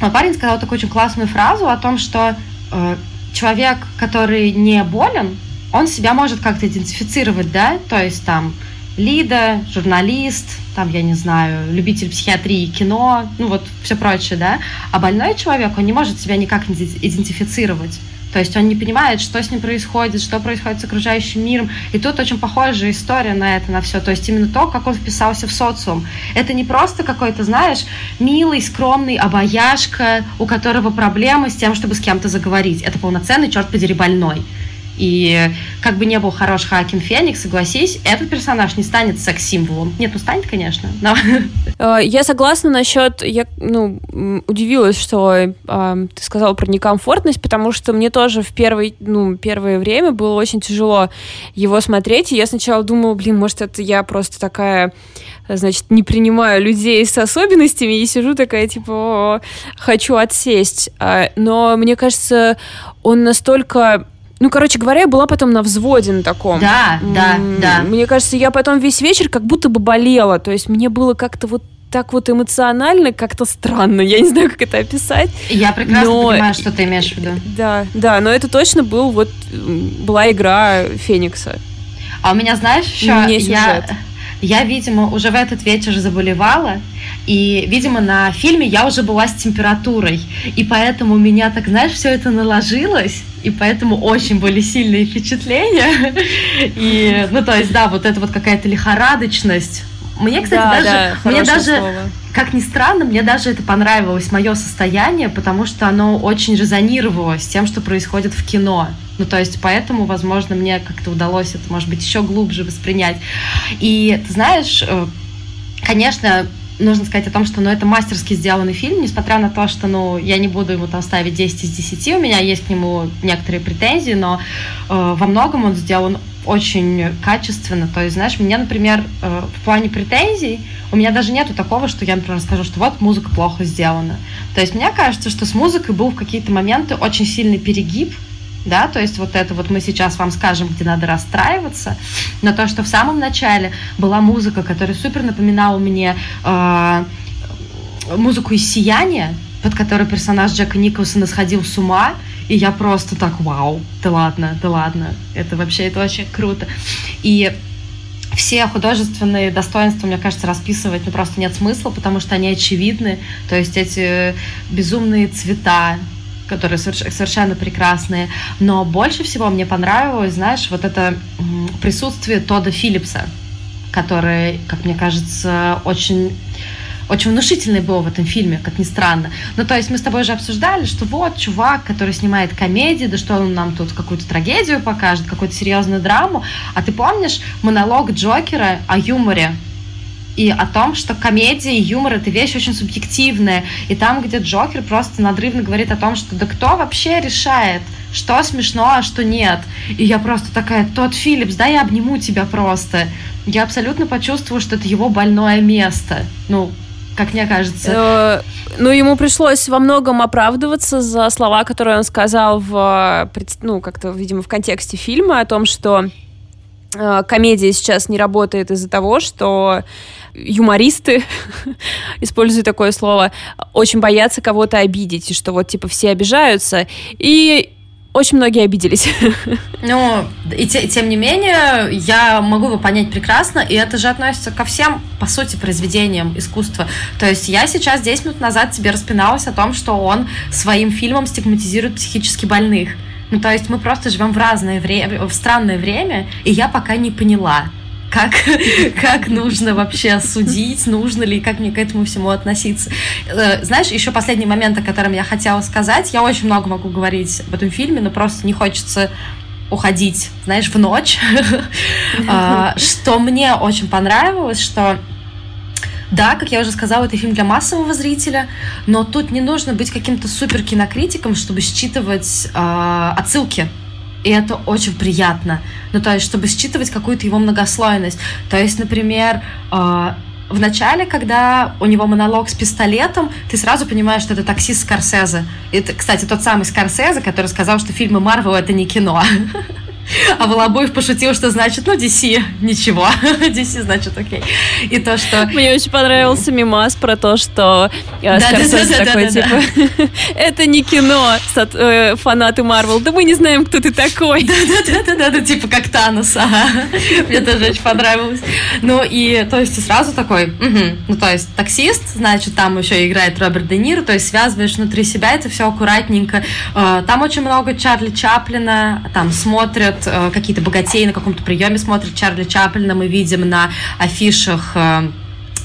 мой парень сказал такую очень классную фразу о том, что э, человек, который не болен, он себя может как-то идентифицировать, да, то есть там Лида, журналист, там, я не знаю, любитель психиатрии, кино, ну вот все прочее, да, а больной человек, он не может себя никак идентифицировать. То есть он не понимает, что с ним происходит, что происходит с окружающим миром. И тут очень похожая история на это, на все. То есть именно то, как он вписался в социум. Это не просто какой-то, знаешь, милый, скромный обаяшка, у которого проблемы с тем, чтобы с кем-то заговорить. Это полноценный, черт подери, больной. И как бы не был хорош Хакин Феникс, согласись, этот персонаж не станет секс-символом. Нет, ну станет, конечно, но Э, я согласна насчет, я ну, удивилась, что э, ты сказала про некомфортность, потому что мне тоже в первый, ну, первое время было очень тяжело его смотреть, и я сначала думала, блин, может, это я просто такая значит, не принимаю людей с особенностями и сижу такая, типа, хочу отсесть. А, но мне кажется, он настолько ну, короче говоря, я была потом на взводе на таком. Да, да, да. Мне кажется, я потом весь вечер как будто бы болела. То есть мне было как-то вот так вот эмоционально, как-то странно. Я не знаю, как это описать. Я прекрасно но... понимаю, что ты имеешь в виду. Да, да, но это точно был вот была игра Феникса. А у меня, знаешь, еще не я, я, видимо, уже в этот вечер заболевала, и, видимо, на фильме я уже была с температурой, и поэтому меня так, знаешь, все это наложилось, и поэтому очень были сильные впечатления. *laughs* И, ну, то есть, да, вот это вот какая-то лихорадочность. Мне, кстати, да, даже, да, мне даже, слово. как ни странно, мне даже это понравилось, мое состояние, потому что оно очень резонировало с тем, что происходит в кино. Ну, то есть, поэтому, возможно, мне как-то удалось это, может быть, еще глубже воспринять. И, ты знаешь, э, конечно, нужно сказать о том, что ну, это мастерски сделанный фильм, несмотря на то, что ну, я не буду ему там ставить 10 из 10, у меня есть к нему некоторые претензии, но э, во многом он сделан очень качественно. То есть, знаешь, мне, например, э, в плане претензий, у меня даже нету такого, что я, например, скажу, что вот музыка плохо сделана. То есть, мне кажется, что с музыкой был в какие-то моменты очень сильный перегиб, да, то есть вот это вот мы сейчас вам скажем, где надо расстраиваться, но то, что в самом начале была музыка, которая супер напоминала мне э, музыку из «Сияния», под которой персонаж Джека Николсона сходил с ума, и я просто так, вау, да ладно, да ладно, это вообще, это вообще круто. И все художественные достоинства, мне кажется, расписывать ну, просто нет смысла, потому что они очевидны. То есть эти безумные цвета, которые совершенно прекрасные. Но больше всего мне понравилось, знаешь, вот это присутствие Тода Филлипса, который, как мне кажется, очень очень внушительный был в этом фильме, как ни странно. Ну, то есть мы с тобой же обсуждали, что вот чувак, который снимает комедии, да что он нам тут какую-то трагедию покажет, какую-то серьезную драму. А ты помнишь монолог Джокера о юморе? и о том, что комедия и юмор — это вещь очень субъективная. И там, где Джокер просто надрывно говорит о том, что да кто вообще решает, что смешно, а что нет. И я просто такая, тот Филлипс, да я обниму тебя просто. Я абсолютно почувствовала, что это его больное место. Ну, как мне кажется. Э, ну, ему пришлось во многом оправдываться за слова, которые он сказал в, ну, как-то, видимо, в контексте фильма о том, что э, комедия сейчас не работает из-за того, что юмористы, *laughs* использую такое слово, очень боятся кого-то обидеть, и что вот типа все обижаются, и очень многие обиделись. *laughs* Ну, и те, тем не менее, я могу его понять прекрасно, и это же относится ко всем, по сути, произведениям искусства. То есть я сейчас 10 минут назад тебе распиналась о том, что он своим фильмом стигматизирует психически больных. Ну, то есть мы просто живем в разное время, в странное время, и я пока не поняла, как, *laughs* как нужно вообще судить, нужно ли, как мне к этому всему относиться. Э, знаешь, еще последний момент, о котором я хотела сказать, я очень много могу говорить об этом фильме, но просто не хочется уходить, знаешь, в ночь. *laughs* А, что мне очень понравилось, что да, как я уже сказала, это фильм для массового зрителя, но тут не нужно быть каким-то супер кинокритиком, чтобы считывать э, отсылки и это очень приятно. Ну, то есть, чтобы считывать какую-то его многослойность. То есть, например, э, в начале, когда у него монолог с пистолетом, ты сразу понимаешь, что это таксист Скорсезе. Это, кстати, тот самый Скорсезе, который сказал, что фильмы Марвел это не кино. *laughs* *laughs* А Волобуев пошутил, что значит, ну, DC, ничего. *laughs* DC значит окей. И то, что... Мне очень понравился мимас про то, что да, Скорсезе да, да, такой, да, типа, *laughs* это не кино, э, фанаты Марвел, да мы не знаем, кто ты такой. Да-да-да, типа как Танос, ага. Мне тоже очень понравилось. Ну, и, то есть, сразу такой, ну, то есть, таксист, значит, там еще играет Роберт Де Ниро, то есть, связываешь внутри себя это все аккуратненько. Э, там очень много Чарли Чаплина, там смотрят смотрят, э, какие-то богатеи на каком-то приеме смотрят. Чарли Чаплина, мы видим на афишах э,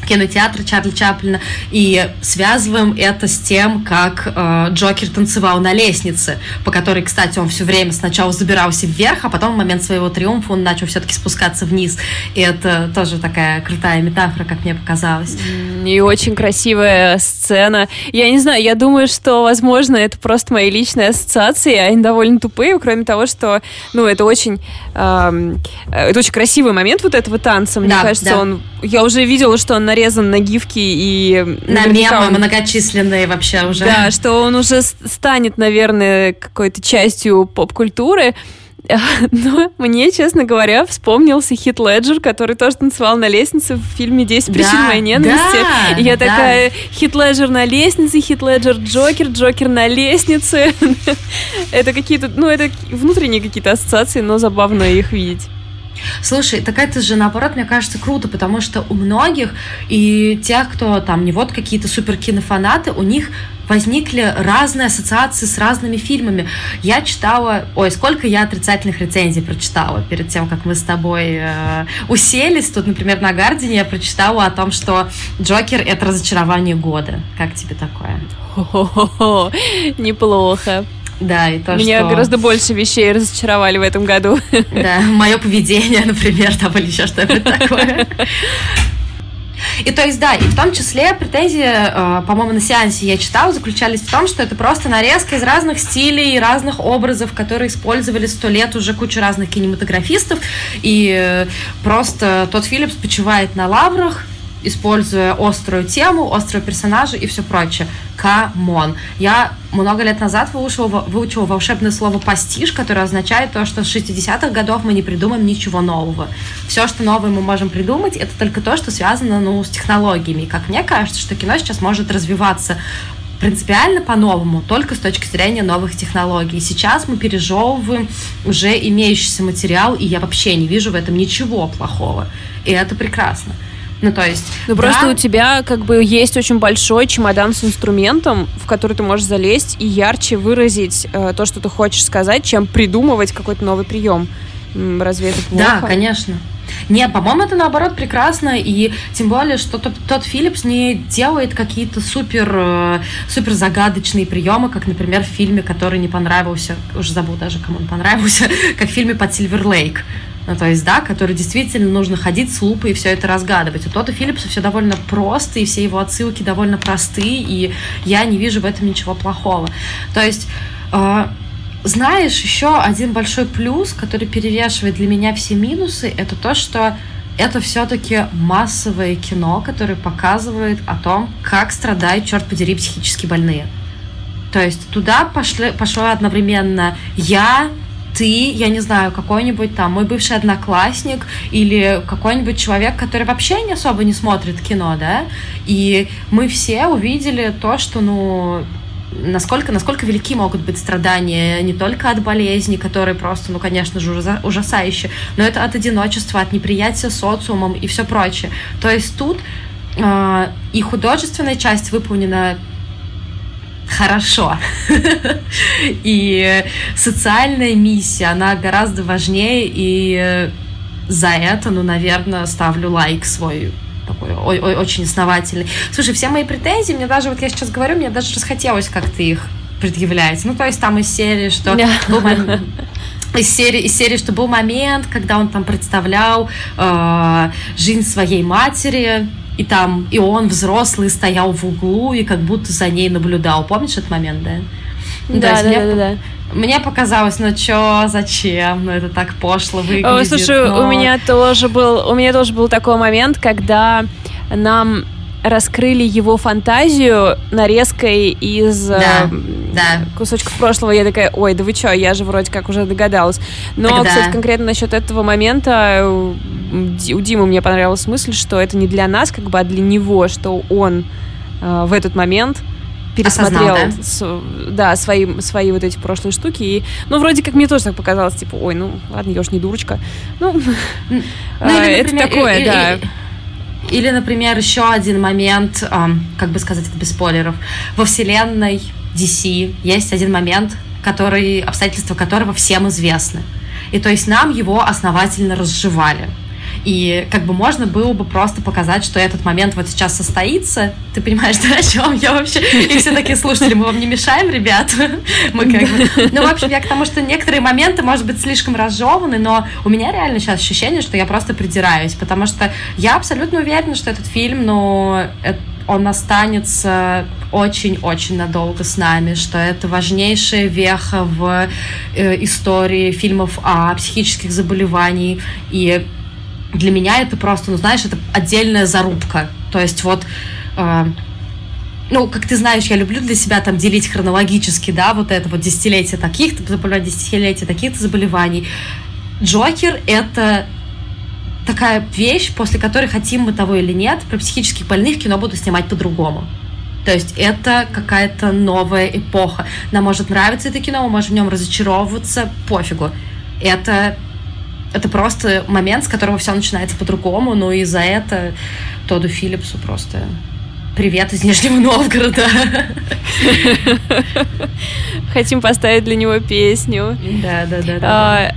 кинотеатра Чарли Чаплина и связываем это с тем, как э, Джокер танцевал на лестнице, по которой, кстати, он все время сначала забирался вверх, а потом в момент своего триумфа он начал все-таки спускаться вниз. И это тоже такая крутая метафора, как мне показалось. И очень красивая сцена. Я не знаю, я думаю, что, возможно, это просто мои личные ассоциации, они довольно тупые, кроме того, что, ну, это очень, э, это очень красивый момент вот этого танца. Мне да, кажется, да. он, я уже видела, что он нарезан на гифки и... На мемы он... многочисленные вообще уже. Да, что он уже станет, наверное, какой-то частью поп-культуры. *laughs* Но мне, честно говоря, вспомнился Хит Леджер, который тоже танцевал на лестнице в фильме «10 причин да, моей ненависти». Да, и я да. такая, Хит Леджер на лестнице, Хит Леджер Джокер, Джокер на лестнице. *laughs* это какие-то, ну, это внутренние какие-то ассоциации, но забавно их видеть. Слушай, так это же наоборот, мне кажется, круто, потому что у многих и тех, кто там не вот какие-то супер кинофанаты, у них возникли разные ассоциации с разными фильмами. Я читала, ой, сколько я отрицательных рецензий прочитала перед тем, как мы с тобой э, уселись. Тут, например, на Гардине я прочитала о том, что Джокер это разочарование года. Как тебе такое? Неплохо. Да, и то, Меня что... гораздо больше вещей разочаровали в этом году. *laughs* Да, мое поведение, например, там или еще что-нибудь *laughs* такое. И то есть, да, и в том числе претензии, э, по-моему, на сеансе я читала, заключались в том, что это просто нарезка из разных стилей, разных образов, которые использовали сто лет уже кучу разных кинематографистов, и э, просто тот Филлипс почивает на лаврах, используя острую тему, острые персонажи и все прочее. Come on. Я много лет назад выучила, выучила волшебное слово «пастиш», которое означает то, что с 60-х годов мы не придумаем ничего нового. Все, что новое мы можем придумать, это только то, что связано ну, с технологиями. Как мне кажется, что кино сейчас может развиваться принципиально по-новому, только с точки зрения новых технологий. Сейчас мы пережевываем уже имеющийся материал, и я вообще не вижу в этом ничего плохого. И это прекрасно. Ну, то есть... Ну, да. просто у тебя как бы есть очень большой чемодан с инструментом, в который ты можешь залезть и ярче выразить э, то, что ты хочешь сказать, чем придумывать какой-то новый прием. Разве это плохо? Да, конечно. Нет, по-моему, это наоборот прекрасно, и тем более, что тот, тот Филлипс не делает какие-то супер, э, супер загадочные приемы, как, например, в фильме, который не понравился, уже забыл даже, кому он понравился, *laughs* как в фильме под Сильвер Лейк. Ну, то есть, да, который действительно нужно ходить с лупой и все это разгадывать. У Тота Филлипса все довольно просто, и все его отсылки довольно простые, и я не вижу в этом ничего плохого. То есть, э, знаешь, еще один большой плюс, который перевешивает для меня все минусы, это то, что это все-таки массовое кино, которое показывает о том, как страдают, черт подери, психически больные. То есть туда пошли, пошло одновременно я, ты, я не знаю, какой-нибудь там мой бывший одноклассник или какой-нибудь человек, который вообще не особо не смотрит кино, да, и мы все увидели то, что, ну, насколько, насколько велики могут быть страдания не только от болезни, которые просто, ну, конечно же, ужасающие, но это от одиночества, от неприятия социумом и все прочее. То есть тут э, и художественная часть выполнена хорошо. И социальная миссия, она гораздо важнее, и за это, ну, наверное, ставлю лайк свой такой ой, ой, очень основательный. Слушай, все мои претензии, мне даже, вот я сейчас говорю, мне даже расхотелось как-то их предъявлять. Ну, то есть там из серии, что из серии, из серии, что был момент, когда он там представлял э, жизнь своей матери, и там, и он взрослый стоял в углу и как будто за ней наблюдал. Помнишь этот момент, да? Ну, да, да, мне, да, да. Мне показалось, ну чё, зачем? Ну это так пошло выглядит. О, слушай, но... у меня тоже был, у меня тоже был такой момент, когда нам раскрыли его фантазию нарезкой из да, э, да. кусочков прошлого. Я такая, ой, да вы чё, я же вроде как уже догадалась. Но, Тогда... кстати, конкретно насчет этого момента у Димы мне понравилась мысль, что это не для нас, как бы, а для него, что он э, в этот момент пересмотрел Осознал, да? С, да, свои, свои вот эти прошлые штуки. И, ну, вроде как мне тоже так показалось, типа, ой, ну, ладно, я уж не дурочка. Ну, *laughs* ну или, например, это такое, и, да. И, или, например, еще один момент, как бы сказать это без спойлеров. Во вселенной DC есть один момент, который, обстоятельства которого всем известны. И то есть нам его основательно разжевали. И как бы можно было бы просто показать, что этот момент вот сейчас состоится. Ты понимаешь, *laughs* да, о чем я вообще? И все такие слушатели, мы вам не мешаем, ребят? *laughs* Мы как бы... Ну, в общем, я к тому, что некоторые моменты, может быть, слишком разжеваны, но у меня реально сейчас ощущение, что я просто придираюсь, потому что я абсолютно уверена, что этот фильм, ну, он останется очень-очень надолго с нами, что это важнейшая веха в э, истории фильмов о психических заболеваниях. И для меня это просто, ну знаешь, это отдельная зарубка. То есть вот... Э, ну, как ты знаешь, я люблю для себя там делить хронологически, да, вот это вот десятилетие таких-то заболеваний, десятилетие таких-то заболеваний. Джокер — это такая вещь, после которой хотим мы того или нет, про психических больных кино буду снимать по-другому. То есть это какая-то новая эпоха. Нам может нравиться это кино, мы можем в нем разочаровываться, пофигу. Это, это просто момент, с которого все начинается по-другому, ну и за это Тоду Филлипсу просто привет из Нижнего Новгорода. *laughs* Хотим поставить для него песню. Да, да, да. да. А,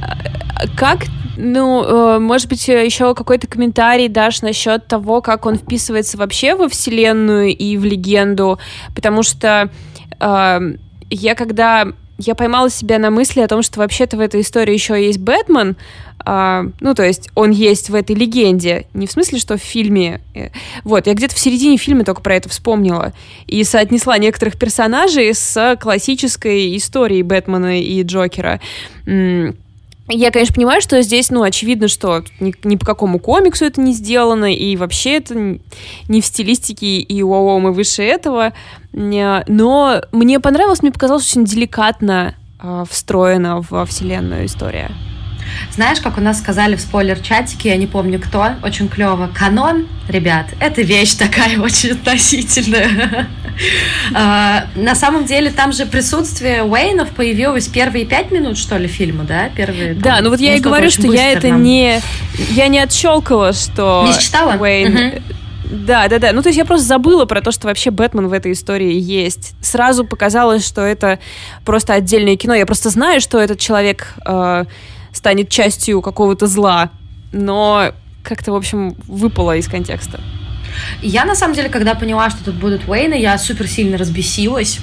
как ну, э, может быть, еще какой-то комментарий дашь насчет того, как он вписывается вообще во вселенную и в легенду, потому что э, я когда я поймала себя на мысли о том, что вообще-то в этой истории еще есть Бэтмен, а, ну, то есть он есть в этой легенде, не в смысле, что в фильме. Э, вот, я где-то в середине фильма только про это вспомнила и соотнесла некоторых персонажей с классической историей Бэтмена и Джокера. Я, конечно, понимаю, что здесь, ну, очевидно, что ни, ни по какому комиксу это не сделано, и вообще это не в стилистике и вау мы выше этого. Но мне понравилось, мне показалось очень деликатно э, встроена во вселенную история. Знаешь, как у нас сказали в спойлер-чатике, я не помню кто, очень клево, канон, ребят, это вещь такая *laughs* очень относительная. *laughs* А, на самом деле там же присутствие Уэйнов появилось первые пять минут, что ли, фильма, да? Первые, да, ну вот я и говорю, что я это не... Я не отщелкала, что... Не читала? Уэйн... Да, да, да. Ну, то есть я просто забыла про то, что вообще Бэтмен в этой истории есть. Сразу показалось, что это просто отдельное кино. Я просто знаю, что этот человек э, станет частью какого-то зла, но как-то, в общем, выпало из контекста. Я, на самом деле, когда поняла, что тут будут Уэйны, я супер сильно разбесилась.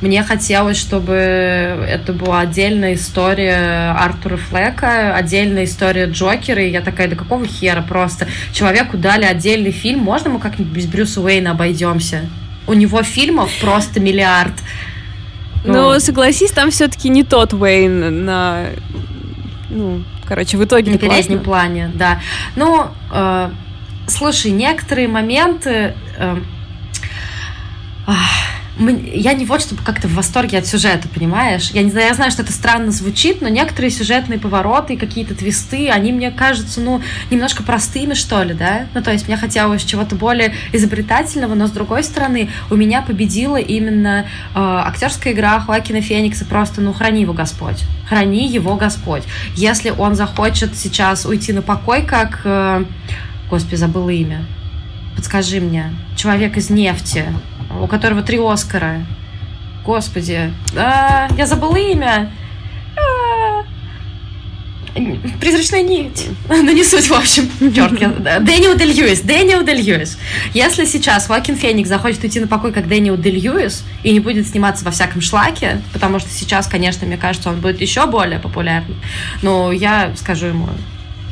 Мне хотелось, чтобы это была отдельная история Артура Флека, отдельная история Джокера, и я такая, да какого хера просто? Человеку дали отдельный фильм, можно мы как-нибудь без Брюса Уэйна обойдемся? У него фильмов просто миллиард. Ну, Но согласись, там все-таки не тот Уэйн на ну, короче, в итоге на переднем плане, да. Ну, э, слушай, некоторые моменты э, я не вот чтобы как-то в восторге от сюжета, понимаешь? Я не знаю, я знаю, что это странно звучит, но некоторые сюжетные повороты какие-то твисты, они мне кажутся, ну, немножко простыми, что ли, да? Ну, то есть мне хотелось чего-то более изобретательного, но с другой стороны, у меня победила именно э, актерская игра Хоакина Феникса, просто, ну, храни его Господь. Храни его Господь. Если он захочет сейчас уйти на покой, как... Э, господи, забыла имя. Подскажи мне. Человек из нефти у которого три Оскара. Господи, а, я забыла имя. А, призрачная нить. Ну, не суть, в общем. Черт. Дэниел Дэй-Льюис. Дэниел Дэй-Льюис. Если сейчас Хоакин Феникс захочет уйти на покой, как Дэниел Дэй-Льюис, и не будет сниматься во всяком шлаке, потому что сейчас, конечно, мне кажется, он будет еще более популярным, но я скажу ему,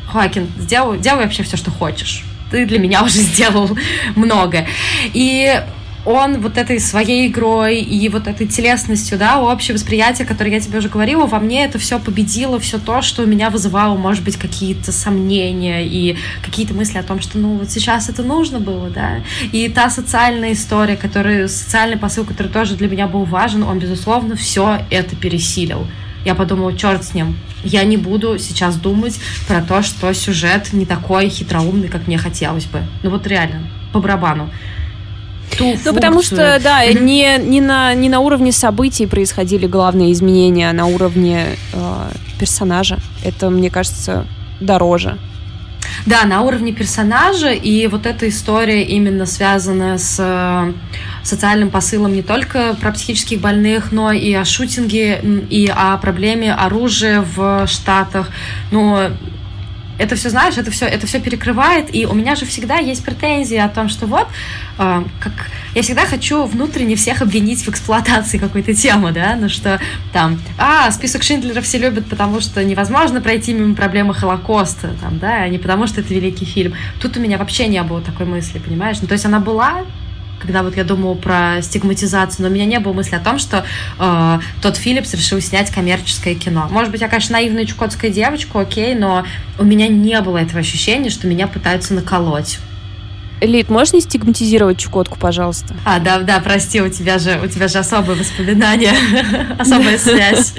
Хоакин, сделай, делай вообще все, что хочешь. Ты для меня уже сделал много. И он вот этой своей игрой и вот этой телесностью, да, общее восприятие, которое я тебе уже говорила, во мне это все победило, все то, что у меня вызывало, может быть, какие-то сомнения и какие-то мысли о том, что, ну, вот сейчас это нужно было, да, и та социальная история, которая, социальный посыл, который тоже для меня был важен, он, безусловно, все это пересилил. Я подумала, черт с ним, я не буду сейчас думать про то, что сюжет не такой хитроумный, как мне хотелось бы. Ну вот реально, по барабану ту Ну, функцию. потому что, да, mm-hmm. не, не, на, не на уровне событий происходили главные изменения, а на уровне э, персонажа. Это, мне кажется, дороже. Да, на уровне персонажа, и вот эта история именно связанная с э, социальным посылом не только про психических больных, но и о шутинге, и о проблеме оружия в Штатах. Но это все, знаешь, это все, это все перекрывает, и у меня же всегда есть претензии о том, что вот, э, как я всегда хочу внутренне всех обвинить в эксплуатации какой-то темы, да, ну что там, а, список Шиндлера все любят, потому что невозможно пройти мимо проблемы Холокоста, там, да, а не потому что это великий фильм. Тут у меня вообще не было такой мысли, понимаешь? Ну, то есть она была, когда вот я думала про стигматизацию, но у меня не было мысли о том, что э, тот Филлипс решил снять коммерческое кино. Может быть, я, конечно, наивная чукотская девочка, окей, но у меня не было этого ощущения, что меня пытаются наколоть. Лид, можешь не стигматизировать Чукотку, пожалуйста? А, да, да, прости, у тебя же, у тебя же особые воспоминания, *laughs* особая связь.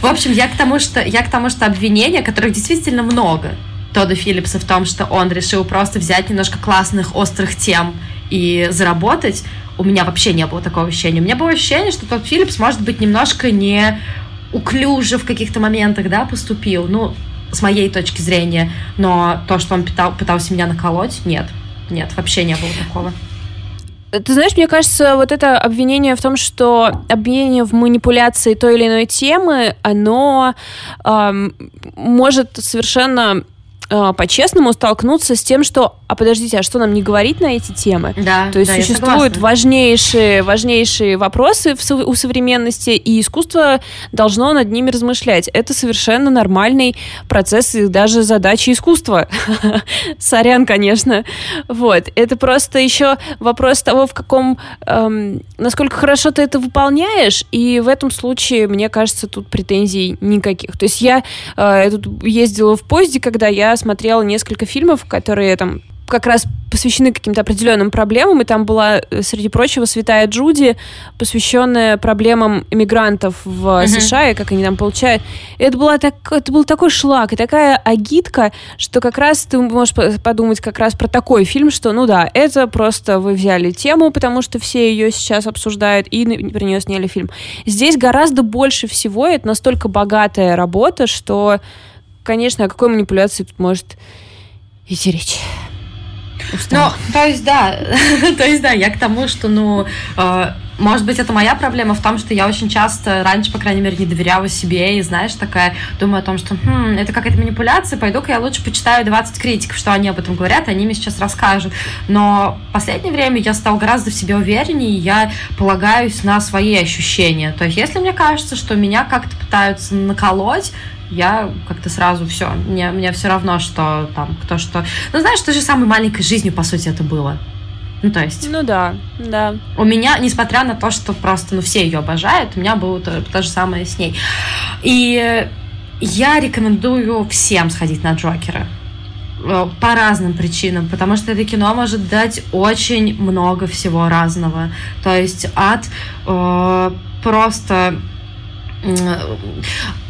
В общем, я к тому, что, я к тому, что обвинения, которых действительно много, Тодда Филлипса в том, что он решил просто взять немножко классных, острых тем и заработать, у меня вообще не было такого ощущения. У меня было ощущение, что тот Филлипс, может быть, немножко не уклюже в каких-то моментах, да, поступил, ну, с моей точки зрения, но то, что он пытал, пытался меня наколоть, нет, нет, вообще не было такого. Ты знаешь, мне кажется, вот это обвинение в том, что обвинение в манипуляции той или иной темы, оно эм, может совершенно по-честному столкнуться с тем, что, а подождите, а что нам не говорить на эти темы? Да, То есть да, существуют важнейшие, важнейшие вопросы в, у современности, и искусство должно над ними размышлять. Это совершенно нормальный процесс и даже задача искусства. *laughs* Сорян, конечно. Вот. Это просто еще вопрос того, в каком, эм, насколько хорошо ты это выполняешь, и в этом случае, мне кажется, тут претензий никаких. То есть я э, тут ездила в поезде, когда я смотрела несколько фильмов, которые там как раз посвящены каким-то определенным проблемам, и там была, э, среди прочего, «Святая Джуди», посвященная проблемам иммигрантов в uh-huh. США, и как они там получают. И это, была так, это был такой шлак и такая агитка, что как раз ты можешь подумать как раз про такой фильм, что, ну да, это просто вы взяли тему, потому что все ее сейчас обсуждают, и про нее сняли фильм. Здесь гораздо больше всего, это настолько богатая работа, что конечно, о какой манипуляции тут может идти речь? Ну, то есть, да, *laughs* то есть, да, я к тому, что, ну, э, может быть, это моя проблема в том, что я очень часто, раньше, по крайней мере, не доверяла себе, и, знаешь, такая, думаю о том, что, хм, это какая-то манипуляция, пойду-ка я лучше почитаю 20 критиков, что они об этом говорят, и они мне сейчас расскажут. Но в последнее время я стал гораздо в себе увереннее, и я полагаюсь на свои ощущения. То есть, если мне кажется, что меня как-то пытаются наколоть, я как-то сразу все, мне, мне все равно, что там, кто что. Ну, знаешь, той же самой маленькой жизнью, по сути, это было. Ну, то есть... Ну да, да. У меня, несмотря на то, что просто, ну, все ее обожают, у меня было то, то же самое с ней. И я рекомендую всем сходить на Джокера э, по разным причинам, потому что это кино может дать очень много всего разного. То есть от э, просто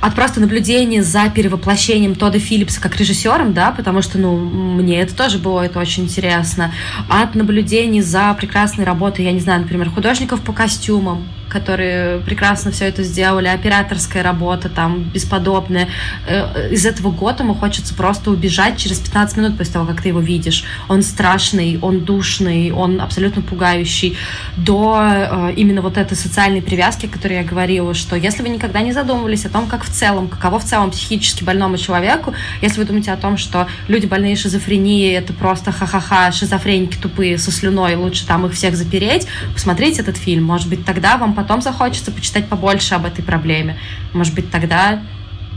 от просто наблюдения за перевоплощением Тода Филлипса как режиссером, да, потому что, ну, мне это тоже было это очень интересно, от наблюдений за прекрасной работой, я не знаю, например, художников по костюмам, которые прекрасно все это сделали, операторская работа там бесподобная. Э, из этого ему хочется просто убежать через 15 минут после того, как ты его видишь. Он страшный, он душный, он абсолютно пугающий. До э, именно вот этой социальной привязки, о которой я говорила, что если вы никогда не задумывались о том, как в целом, каково в целом психически больному человеку, если вы думаете о том, что люди больные шизофренией это просто ха-ха-ха, шизофреники тупые со слюной, лучше там их всех запереть, посмотрите этот фильм. Может быть, тогда вам потом захочется почитать побольше об этой проблеме. Может быть, тогда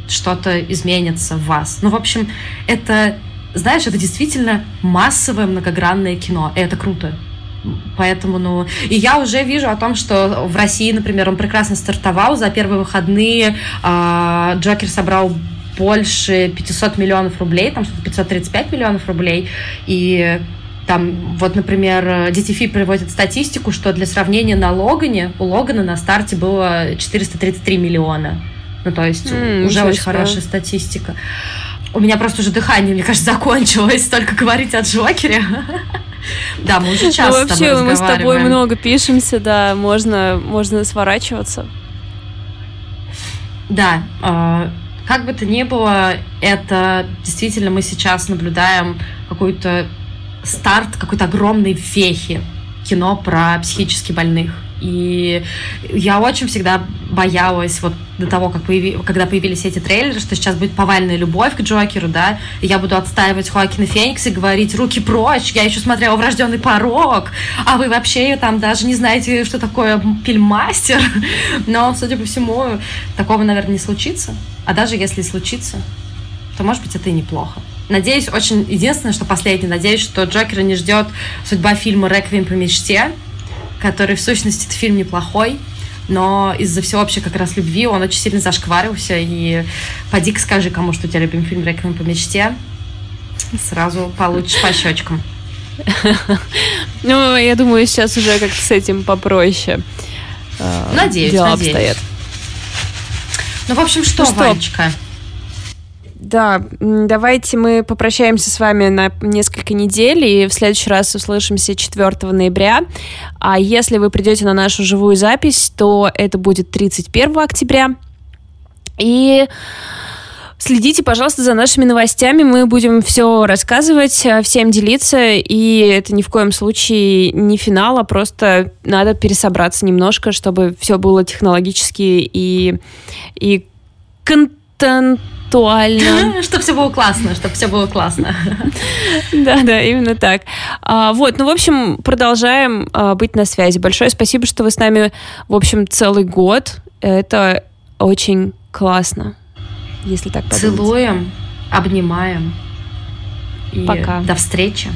что-то изменится в вас. Ну, в общем, это, знаешь, это действительно массовое многогранное кино, и это круто. Поэтому, ну, и я уже вижу о том, что в России, например, он прекрасно стартовал. За первые выходные э, Джокер собрал больше 500 миллионов рублей, там что-то 535 миллионов рублей. И там, вот, например, DTF приводит статистику, что для сравнения на Логане, у Логана на старте было 433 миллиона. Ну, то есть mm, уже очень хорошая статистика. У меня просто уже дыхание, мне кажется, *laughs* закончилось только говорить о Джокере. *laughs* Да, мы уже часто ну, вообще, мы с тобой много пишемся, да, можно, можно сворачиваться. Да, э, как бы то ни было, это действительно мы сейчас наблюдаем какую-то старт какой-то огромной вехи кино про психически больных. И я очень всегда боялась вот до того, как появи... когда появились эти трейлеры, что сейчас будет повальная любовь к Джокеру, да, и я буду отстаивать Хоакина Феникса и говорить «руки прочь», я еще смотрела «Врожденный порог», а вы вообще там даже не знаете, что такое фильммастер. *laughs* Но, судя по всему, такого, наверное, не случится. А даже если случится, то, может быть, это и неплохо. Надеюсь, очень... Единственное, что последнее, надеюсь, что Джокера не ждет судьба фильма «Реквием по мечте», который, в сущности, это фильм неплохой, но из-за всеобщей как раз любви он очень сильно зашкварился, и поди скажи кому, что у тебя любимый фильм «Реквием по мечте», сразу получишь по щечкам. *laughs* Ну, я думаю, сейчас уже как-то с этим попроще. Э, надеюсь, Дела надеюсь. обстоят. Ну, в общем, что, ну, что? Ванечка? Да, давайте мы попрощаемся с вами на несколько недель, и в следующий раз услышимся 4 ноября. А если вы придете на нашу живую запись, то это будет 31 октября. И Следите, пожалуйста, за нашими новостями. Мы будем все рассказывать, э, всем делиться. И это ни в коем случае не финал, а просто надо пересобраться немножко, чтобы все было технологически и, и контент актуально. *laughs* Чтобы все было классно, чтобы все было классно. *laughs* Да, да, именно так. А, вот, ну, в общем, продолжаем а, быть на связи. Большое спасибо, что вы с нами, в общем, целый год. Это очень классно, если так подумать. Целуем, обнимаем. И Пока. До встречи.